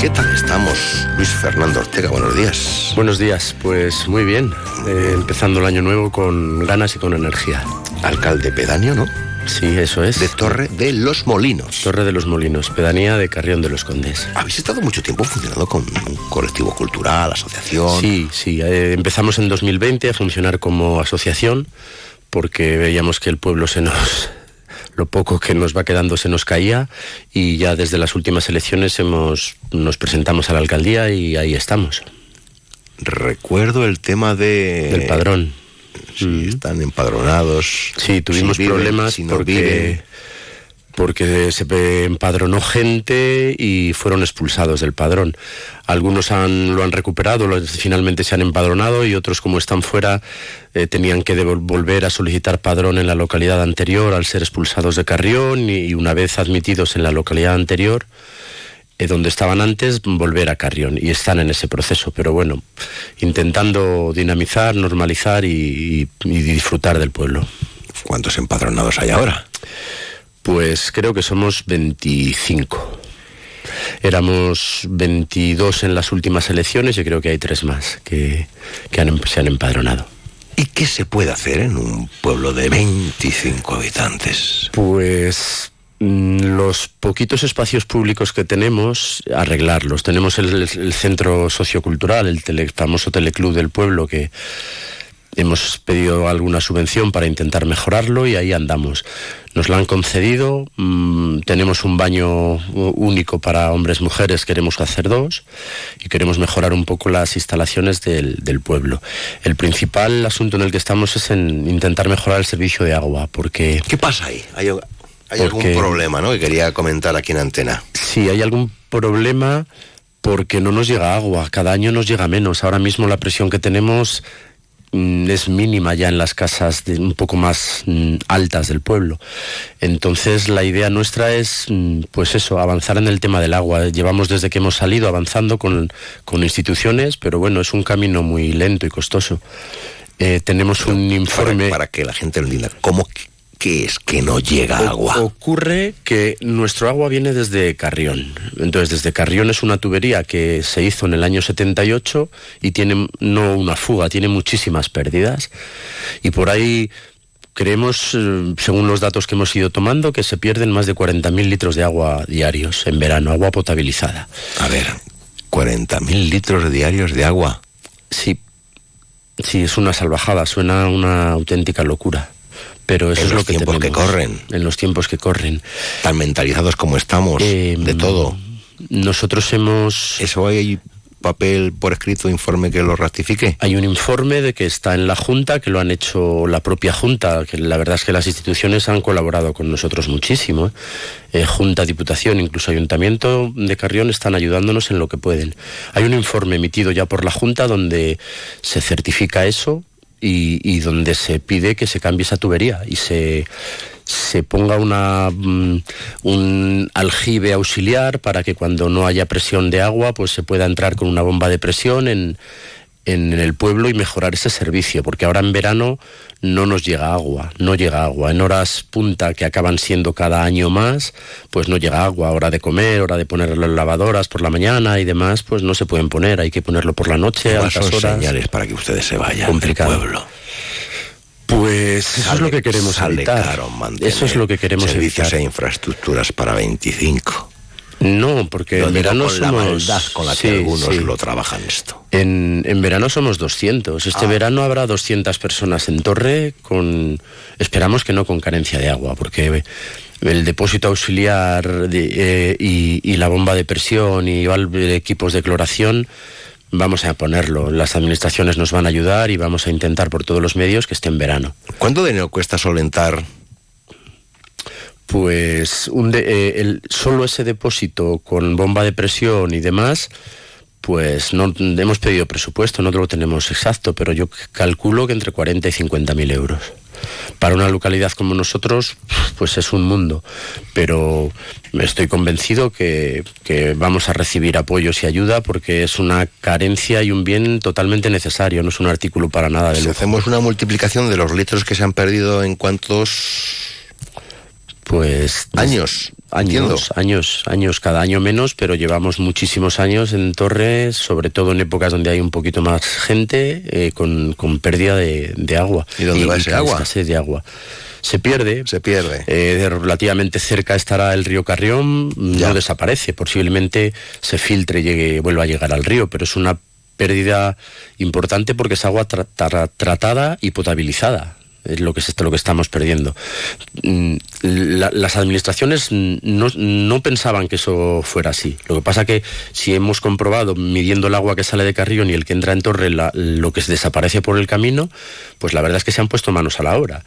¿Qué tal estamos? Luis Fernando Ortega, buenos días. Buenos días, pues muy bien. Eh, empezando el año nuevo con ganas y con energía. Alcalde pedáneo, ¿no? Sí, eso es. De Torre de los Molinos. Torre de los Molinos, pedanía de Carrión de los Condes. Habéis estado mucho tiempo funcionando con un colectivo cultural, asociación. Sí, sí. eh, empezamos en 2020 a funcionar como asociación porque veíamos que el pueblo se nos lo poco que nos va quedando se nos caía y ya desde las últimas elecciones hemos nos presentamos a la alcaldía y ahí estamos. Recuerdo el tema de del padrón. si están empadronados. Sí, tuvimos si viven, problemas si no porque, viven. Porque se empadronó gente y fueron expulsados del padrón. Algunos han, lo han recuperado, finalmente se han empadronado y otros como están fuera eh, tenían que volver a solicitar padrón en la localidad anterior al ser expulsados de Carrión y, y una vez admitidos en la localidad anterior eh, donde estaban antes, volver a Carrión y están en ese proceso, pero bueno, intentando dinamizar, normalizar y, y- y disfrutar del pueblo. ¿Cuántos empadronados hay ahora? Pues creo que somos 25. Éramos 22 en las últimas elecciones y creo que hay tres más que, que han em- se han empadronado. ¿Y qué se puede hacer en un pueblo de 25 habitantes? Pues mm, los poquitos espacios públicos que tenemos, arreglarlos. Tenemos el, el- el centro sociocultural, el tele- famoso teleclub del pueblo, que hemos pedido alguna subvención para intentar mejorarlo y ahí andamos. Nos la han concedido, mm, tenemos un baño único para hombres y mujeres, queremos hacer dos y queremos mejorar un poco las instalaciones del, del pueblo. El principal asunto en el que estamos es en intentar mejorar el servicio de agua, porque... ¿Qué pasa ahí? ¿Hay, hay algún problema, no? Que quería comentar aquí en antena. Sí, hay algún problema porque no nos llega agua, cada año nos llega menos. Ahora mismo la presión que tenemos es mínima ya en las casas de un poco más mm, altas del pueblo. Entonces la idea nuestra es, mm, pues eso, avanzar en el tema del agua. Llevamos desde que hemos salido avanzando con, con instituciones, pero bueno, es un camino muy lento y costoso. Eh, tenemos un informe... Para que la gente lo entienda, ¿cómo que es que no llega O- agua? Ocurre que nuestro agua viene desde Carrión. Entonces, desde Carrión es una tubería que se hizo en el año 78 y tiene no una fuga, tiene muchísimas pérdidas. Y por ahí creemos, eh, según los datos que hemos ido tomando, que se pierden más de 40.000 litros de agua diarios en verano, agua potabilizada. A ver, 40.000 litros diarios de agua. Sí, sí, es una salvajada, suena una auténtica locura. Pero eso En es los lo que tiempos que corren. En los tiempos que corren. Tan mentalizados como estamos, Eh, de todo. Nosotros hemos... ¿Eso hay papel por escrito, informe que lo ratifique? Hay un informe de que está en la Junta, que lo han hecho la propia Junta, que la verdad es que las instituciones han colaborado con nosotros muchísimo. ¿eh? Eh, Junta, Diputación, incluso Ayuntamiento de Carrión están ayudándonos en lo que pueden. Hay un informe emitido ya por la Junta donde se certifica eso y, y donde se pide que se cambie esa tubería y se, se ponga una, mm, un aljibe auxiliar para que cuando no haya presión de agua pues se pueda entrar con una bomba de presión en, en el pueblo y mejorar ese servicio, porque ahora en verano no nos llega agua, no llega agua. En horas punta, que acaban siendo cada año más, pues no llega agua. Hora de comer, hora de poner las lavadoras por la mañana y demás, pues no se pueden poner, hay que ponerlo por la noche, a ¿Cuáles altas horas. señales para que ustedes se vayan Complicado. del pueblo? Pues eso es lo que queremos sale evitar. caro Eso es lo que queremos servicios evitar. e infraestructuras para 25. No, porque Lo en verano con la somos... maldad con la que Sí, algunos sí. lo trabajan esto. En, en verano somos 200. Este Ah. verano habrá 200 personas en Torre con... Esperamos que no con carencia de agua, porque el depósito auxiliar de- eh, y, y la bomba de presión y equipos de cloración vamos a ponerlo. Las administraciones nos van a ayudar y vamos a intentar por todos los medios que esté en verano. ¿Cuánto dinero cuesta solentar? Pues un de- eh, el, solo ese depósito con bomba de presión y demás, pues no hemos pedido presupuesto, no lo tenemos exacto, pero yo calculo que entre 40 y 50 mil euros. Para una localidad como nosotros, pues es un mundo, pero estoy convencido que, que vamos a recibir apoyos y ayuda porque es una carencia y un bien totalmente necesario, no es un artículo para nada de Si lujo. hacemos una multiplicación de los litros que se han perdido en cuántos Pues años, entiendo. años, años, años, cada año menos, pero llevamos muchísimos años en Torres, sobre todo en épocas donde hay un poquito más gente, eh, con, con pérdida de, de agua. ¿Y dónde va ese agua? de agua. Se pierde. Se pierde. Eh, relativamente cerca estará el río Carrión, no desaparece, posiblemente se filtre y llegue, vuelva a llegar al río, pero es una pérdida importante porque es agua tra- tra- tratada y potabilizada. Es lo que, es esto, lo que estamos perdiendo. Mm, la- las administraciones no, no pensaban que eso fuera así. Lo que pasa que si hemos comprobado midiendo el agua que sale de Carrión y el que entra en Torre lo que desaparece por el camino, pues la verdad es que se han puesto manos a la obra.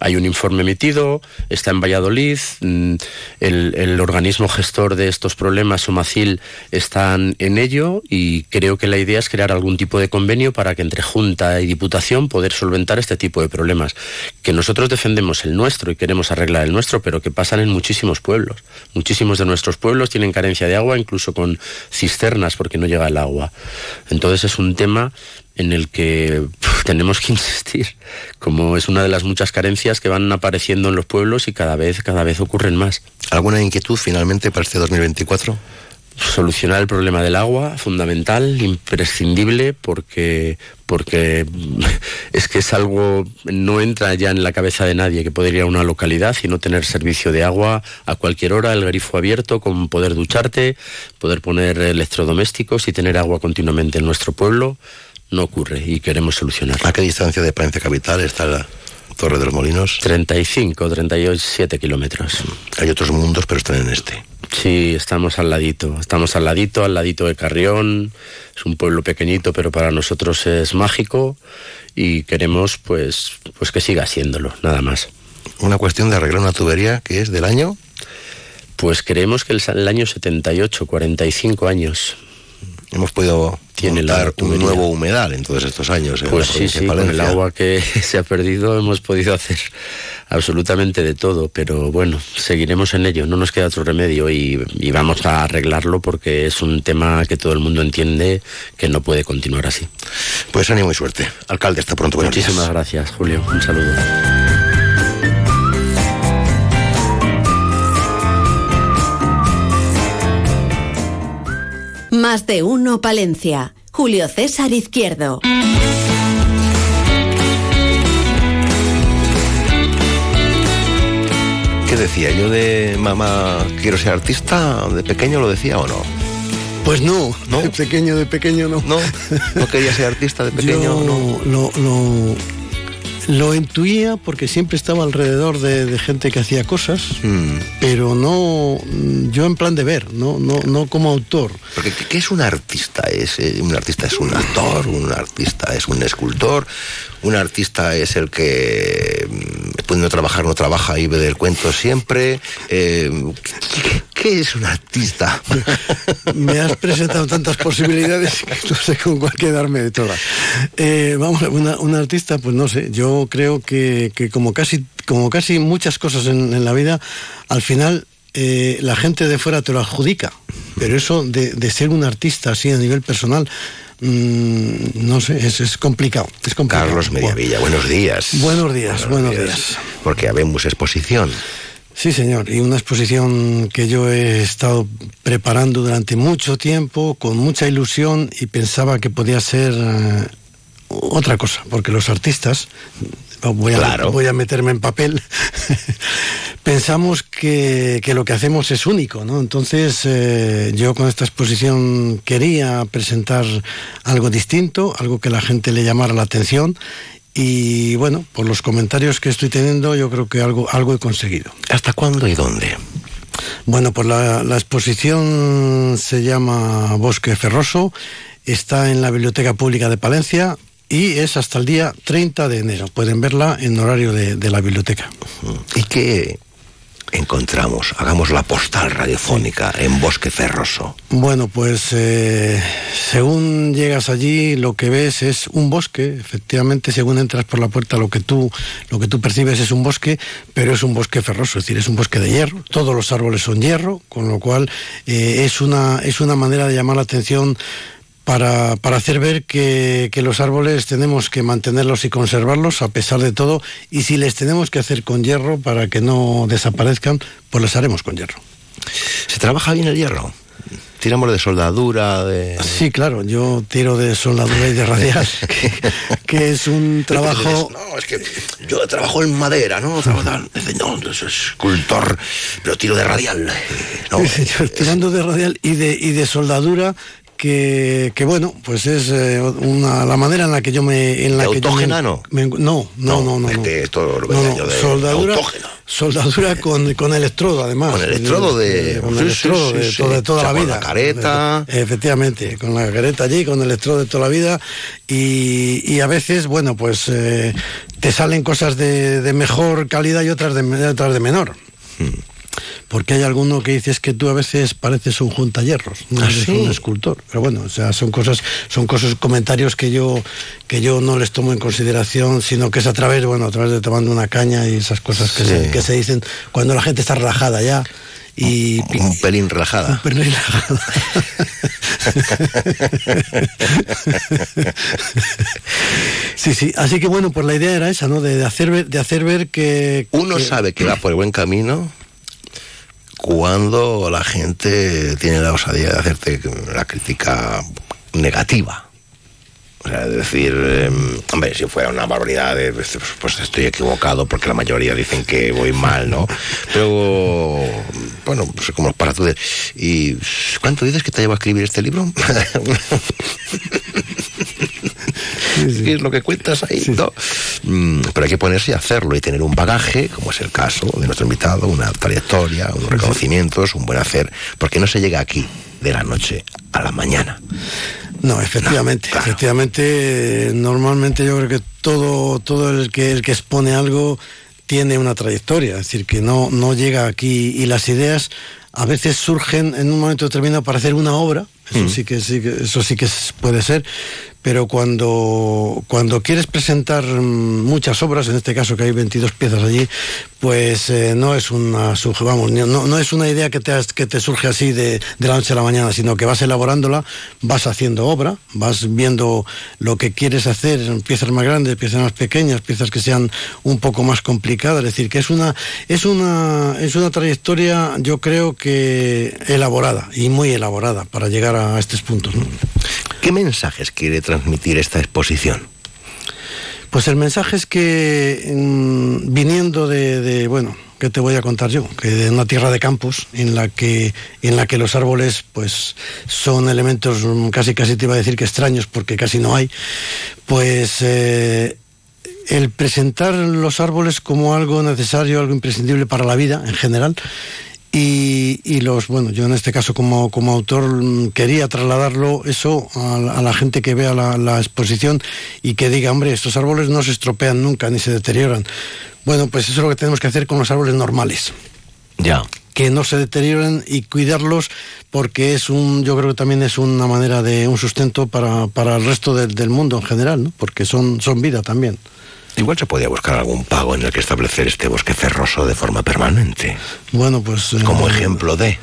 Hay un informe emitido, está en Valladolid, mm, el, organismo gestor de estos problemas, Somacil, están en ello y creo que la idea es crear algún tipo de convenio para que entre Junta y Diputación poder solventar este tipo de problemas. Que nosotros defendemos el nuestro y queremos arreglar el nuestro, pero que pasan en muchísimos pueblos. Muchísimos de nuestros pueblos tienen carencia de agua, incluso con cisternas porque no llega el agua. Entonces es un tema en el que tenemos que insistir, como es una de las muchas carencias que van apareciendo en los pueblos y cada vez, cada vez ocurren más. ¿Alguna inquietud finalmente para este 2024? Solucionar el problema del agua, fundamental, imprescindible, porque, porque es que es algo, no entra ya en la cabeza de nadie que poder ir a una localidad y no tener servicio de agua a cualquier hora, el grifo abierto, con poder ducharte, poder poner electrodomésticos y tener agua continuamente en nuestro pueblo. No ocurre y queremos solucionar. ¿A qué distancia de Palencia Capital está la Torre de los Molinos? 35, 37 kilómetros. Hay otros mundos, pero están en este. Sí, estamos al ladito, estamos al ladito, al ladito de Carrión. Es un pueblo pequeñito, pero para nosotros es mágico y queremos pues, pues que siga siéndolo, nada más. Una cuestión de arreglar una tubería que es del año. Pues creemos que el, el año 78, 45 años. Hemos podido Tiene la un nuevo humedal en todos estos años. Pues sí, sí, con el agua que se ha perdido hemos podido hacer absolutamente de todo, pero bueno, seguiremos en ello, no nos queda otro remedio y, y vamos a arreglarlo porque es un tema que todo el mundo entiende que no puede continuar así. Pues ánimo y suerte. Alcalde, hasta pronto. Muchísimas gracias, Julio. Un saludo. Más de uno Palencia. Julio César Izquierdo. ¿Qué decía? ¿Yo de mamá quiero ser artista? ¿De pequeño lo decía o no? Pues no, de pequeño, de pequeño no. No, no quería ser artista de pequeño, Yo no. Lo, lo, lo intuía porque siempre estaba alrededor de, de gente que hacía cosas, Mm. pero no yo en plan de ver, no, no, no como autor. Porque ¿qué, qué es un artista? ¿Es, eh, un artista es un actor, un artista es un escultor, un artista es el que mm, pudiendo trabajar no trabaja y ve del cuento siempre. Eh, ¿qué, es un artista? Me has presentado tantas posibilidades que no sé con cuál quedarme de todas. Eh, vamos, un artista, pues no sé, yo creo que, que como, casi, como casi muchas cosas en, en la vida, al final eh, la gente de fuera te lo adjudica. Pero eso de, de ser un artista así a nivel personal, mm, no sé, es, es complicado. Es complicado. Carlos Mediavilla, buenos días. Buenos días, buenos días. Porque habemos exposición. Sí, señor, y una exposición que yo he estado preparando durante mucho tiempo, con mucha ilusión, y pensaba que podía ser eh, otra cosa, porque los artistas, voy a, Claro. voy a meterme en papel, pensamos que, que lo que hacemos es único, ¿no? Entonces eh, yo con esta exposición quería presentar algo distinto, algo que la gente le llamara la atención. Y bueno, por los comentarios que estoy teniendo, yo creo que algo, algo he conseguido. ¿Hasta cuándo y dónde? Bueno, pues la, la exposición se llama Bosque Ferroso, está en la Biblioteca Pública de Palencia y es hasta el día 30 de enero. Pueden verla en horario de, de la biblioteca. ¿Y qué encontramos? Hagamos la postal radiofónica en Bosque Ferroso. Bueno, pues eh, según llegas allí, lo que ves es un bosque. Efectivamente, según entras por la puerta, lo que tú, lo que tú percibes es un bosque, pero es un bosque ferroso, es decir, es un bosque de hierro. Todos los árboles son hierro, con lo cual eh, es, una, es una manera de llamar la atención para, para hacer ver que, que los árboles tenemos que mantenerlos y conservarlos a pesar de todo, y si les tenemos que hacer con hierro para que no desaparezcan, pues les haremos con hierro. ¿Se trabaja bien el hierro? Tiramos de soldadura, de... Sí, claro, yo tiro de soldadura y de radial, que, que es un trabajo... No, es que yo trabajo en madera, ¿no? No, es escultor, pero tiro de radial. eh, No, tirando de radial y de, y de soldadura que, que, bueno, pues es eh, una, la manera en la que yo me... En la que yo me- me- no, no, no, no. es no. que esto lo No, yo de soldadura, soldadura con, con electrodo, además. Con electrodo de- Con sí, electrodo sí, de, toda O sea, la con vida. la careta. Efectivamente, con la careta allí, con el electrodo de toda la vida. Y, y a veces, bueno, pues eh, te salen cosas de, de mejor calidad y otras de, otras de menor. Hmm. Porque hay alguno que dices que tú a veces pareces un juntallerros, no ¿Ah, eres sí? un escultor. Pero bueno, o sea, son cosas, son cosas, comentarios que yo, que yo no les tomo en consideración, sino que es a través, bueno, a través de tomando una caña y esas cosas que, Sí. se, que se dicen cuando la gente está relajada ya. Y, Un pelín relajada. un pelín relajada. Sí, sí. Así que bueno, pues la idea era esa, ¿no? De, de hacer ver, de hacer ver que Uno que- sabe que va por el buen camino cuando la gente tiene la osadía de hacerte la crítica negativa. O sea, es decir, eh, hombre, si fuera una barbaridad, eh, pues, pues estoy equivocado porque la mayoría dicen que voy mal, ¿no? Pero, bueno, pues como los paratudes. ¿Y cuánto dices que te lleva a escribir este libro? ¿Qué es lo que cuentas ahí? ¿no? Mm, pero hay que ponerse y hacerlo y tener un bagaje, como es el caso de nuestro invitado, una trayectoria, unos reconocimientos, un buen hacer, porque no se llega aquí de la noche a la mañana. No, efectivamente, efectivamente, normalmente yo creo que todo, todo el que el que expone algo tiene una trayectoria, es decir, que no, no llega aquí y las ideas a veces surgen en un momento determinado para hacer una obra, eso sí que sí que eso sí que puede ser, pero cuando cuando quieres presentar mm, muchas obras, en este caso que hay 22 piezas allí, pues eh, no es una vamos, no, no es una idea que te que te surge así de, de la noche a la mañana, sino que vas elaborándola, vas haciendo obra, vas viendo lo que quieres hacer, piezas más grandes, piezas más pequeñas, piezas que sean un poco más complicadas, es decir, que es una es una es una trayectoria, yo creo que elaborada y muy elaborada para llegar a estos puntos. ¿Qué mensajes quiere transmitir esta exposición? Pues el mensaje es que mm, viniendo de, bueno, ¿qué te voy a contar yo? Que de una tierra de campos en la que en la que los árboles pues son elementos mm, casi casi te iba a decir que extraños porque casi no hay, pues eh, el presentar los árboles como algo necesario, algo imprescindible para la vida en general. Y, y los, bueno, yo en este caso como, como autor mm, quería trasladarlo eso a, la- a la gente que vea la, la exposición y que diga, hombre, estos árboles no se estropean nunca ni se deterioran. Bueno, pues eso es lo que tenemos que hacer con los árboles normales Ya. que no se deterioren y cuidarlos porque es un yo creo que también es una manera de un sustento para, para el resto del, del mundo en general ¿no? porque son son vida también Igual se podía buscar algún pago en el que establecer este bosque ferroso de forma permanente. bueno pues Como eh, ejemplo de.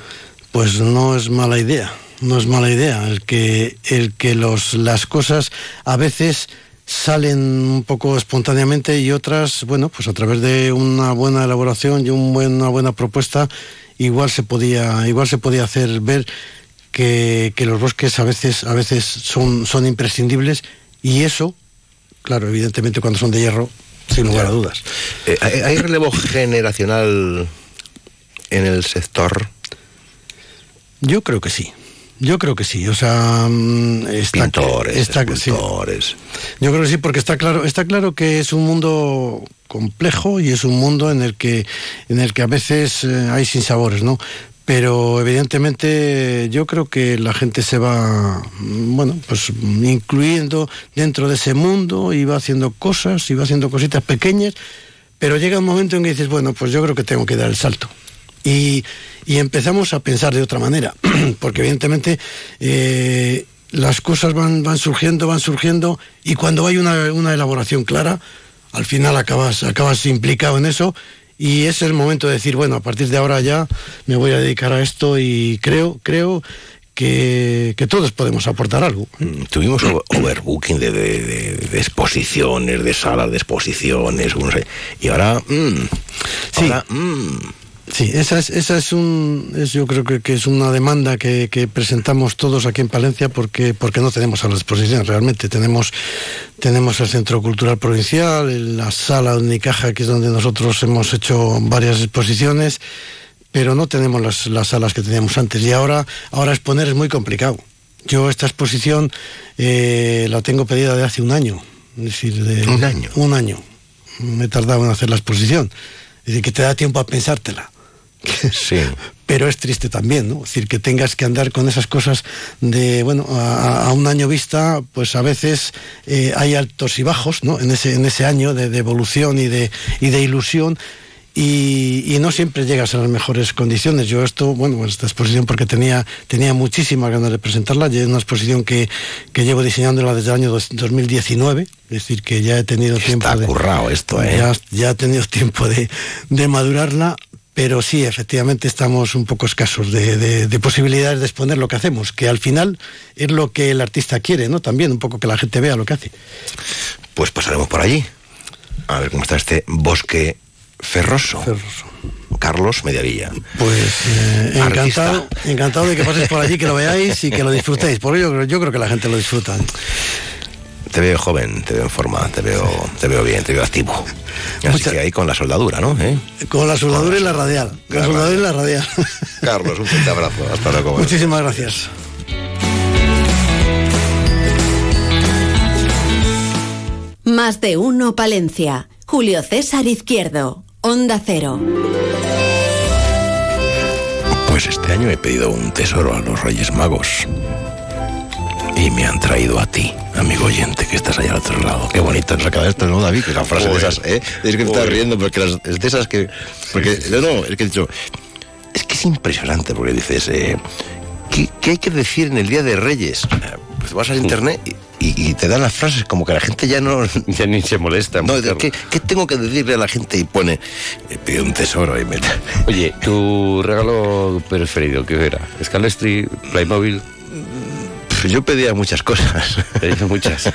pues no es mala idea no es mala idea el que el que los las cosas a veces salen un poco espontáneamente y otras bueno pues a través de una buena elaboración y un buen- una buena propuesta igual se podía igual se podía hacer ver que, que los bosques a veces a veces son son imprescindibles y eso claro evidentemente cuando son de hierro sin lugar a dudas Eh, ¿hay, relevo generacional en el sector? Yo creo que sí. Yo creo que sí. O sea, mm, está, Pintores, está- sí. Yo creo que sí, porque está claro, está claro que es un mundo complejo y es un mundo en el que, en el que a veces eh, hay sinsabores, ¿no? Pero evidentemente yo creo que la gente se va, bueno, pues incluyendo dentro de ese mundo y va haciendo cosas y va haciendo cositas pequeñas, pero llega un momento en que dices, bueno, pues yo creo que tengo que dar el salto. Y, y empezamos a pensar de otra manera, porque evidentemente eh, las cosas van, van surgiendo, van surgiendo, y cuando hay una, una elaboración clara, al final acabas, acabas implicado en eso, y es el momento de decir, bueno, a partir de ahora ya me voy a dedicar a esto y creo, creo que, que todos podemos aportar algo. Mm, Tuvimos overbooking de, de- de- de exposiciones, de salas de exposiciones, y ahora, mm, ahora, mm, Sí, esa es, esa es un, es, yo creo que, que es una demanda que, que presentamos todos aquí en Palencia porque, porque no tenemos a la exposición realmente. Tenemos, tenemos el Centro Cultural Provincial, la sala de Unicaja, que es donde nosotros hemos hecho varias exposiciones, pero no tenemos las, las salas que teníamos antes. Y ahora, ahora exponer es muy complicado. Yo esta exposición eh, la tengo pedida de hace un año. Es decir, de, ¿Un año? Un año. Me he tardado en hacer la exposición. Es decir, que te da tiempo a pensártela. Sí. Pero es triste también, ¿no? Es decir, que tengas que andar con esas cosas de, bueno, a, a un año vista, pues a veces eh, hay altos y bajos, ¿no? En ese, en ese año de, de evolución y de, y de ilusión. Y, y no siempre llegas a las mejores condiciones. Yo esto, bueno, pues esta exposición porque tenía, tenía muchísimas ganas de presentarla. Es una exposición que, que llevo diseñándola desde el año dos- 2019, es decir, que ya he tenido tiempo Está de... currado esto, ¿eh? Ya, ya he tenido tiempo de, de madurarla, pero sí, efectivamente estamos un poco escasos de, de- de posibilidades de exponer lo que hacemos, que al final es lo que el artista quiere, ¿no? También un poco que la gente vea lo que hace. Pues pasaremos por allí. A ver cómo está este bosque ferroso. Carlos Mediavilla. Pues eh, encantado, encantado de que paséis por allí, que lo veáis y que lo disfrutéis. Por ello, yo creo que la gente lo disfruta. Te veo joven, te veo en forma, te veo, te veo bien, te veo activo. Así que ahí con la soldadura, ¿no? ¿Eh? Con la soldadura y la radial. Con la soldadura y la radial. Carlos, un fuerte abrazo. Hasta luego. Muchísimas gracias. Más de uno Palencia. Julio César Izquierdo. Onda Cero. Pues este año he pedido un tesoro a los Reyes Magos. Y me han traído a ti, amigo oyente, que estás allá al otro lado. Qué bonito nos quedado esto, ¿no, David? Que la frase de esas, ¿eh? Es que te estás Joder. riendo porque las, es de esas que... Porque, no, no, es que he dicho... Es que es impresionante porque dices... Eh, ¿qué, qué hay que decir en el Día de Reyes? Eh, Pues vas al internet y, y- y te dan las frases como que la gente ya no... Ya ni se molesta. No, ¿qué, qué tengo que decirle a la gente? Y pone... He pedido un tesoro y me... Oye, tu regalo preferido, ¿qué era? Scalestri, Playmobil. Yo pedía muchas cosas. Pedías muchas.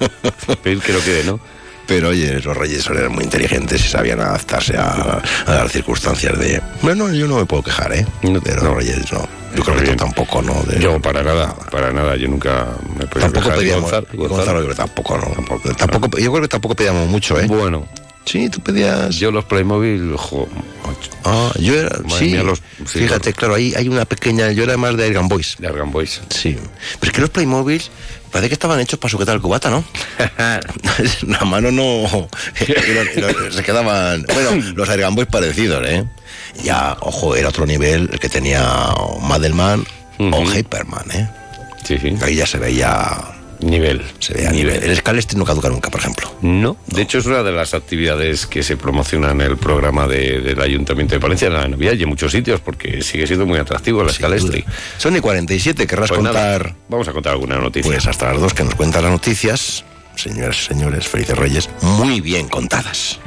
Pedir que no quede, ¿no? Pero oye, los reyes eran muy inteligentes y sabían adaptarse a, a las circunstancias de... Bueno, yo no me puedo quejar, ¿eh? de los reyes, no. Yo creo que tú tampoco, ¿no? De- Yo para nada, para nada. Yo nunca me podía Tampoco quejar. pedíamos... Gonzalo, y Gonzalo, Gonzalo. yo creo que tampoco, ¿no? Tampoco, yo creo que tampoco pedíamos mucho, ¿eh? Bueno. Sí, tú pedías... Yo los Playmobil, jo, Ah, yo era... Sí, mía, los- sí, fíjate, claro, ahí hay una pequeña... Yo era más de Argan Boys. De Argan Boys. Sí. Pero es que los Playmobil parece que estaban hechos para sujetar el cubata, ¿no? La mano no... se quedaban... Bueno, los Argan Boys parecidos, ¿eh? Ya, ojo, era otro nivel el que tenía Madelman o Hyperman, ¿eh? Sí, sí. Ahí ya se veía... Nivel. Se veía nivel. El Scalestri no caduca nunca, por ejemplo. No, de hecho es una de las actividades que se promociona en el programa de- del Ayuntamiento de Palencia en la Navidad y en muchos sitios porque sigue siendo muy atractivo la Scalestri. Son y 47, querrás Pues nada, contar... vamos a contar alguna noticia. Pues hasta las dos que nos cuentan las noticias, señoras y señores, felices reyes, muy bien contadas.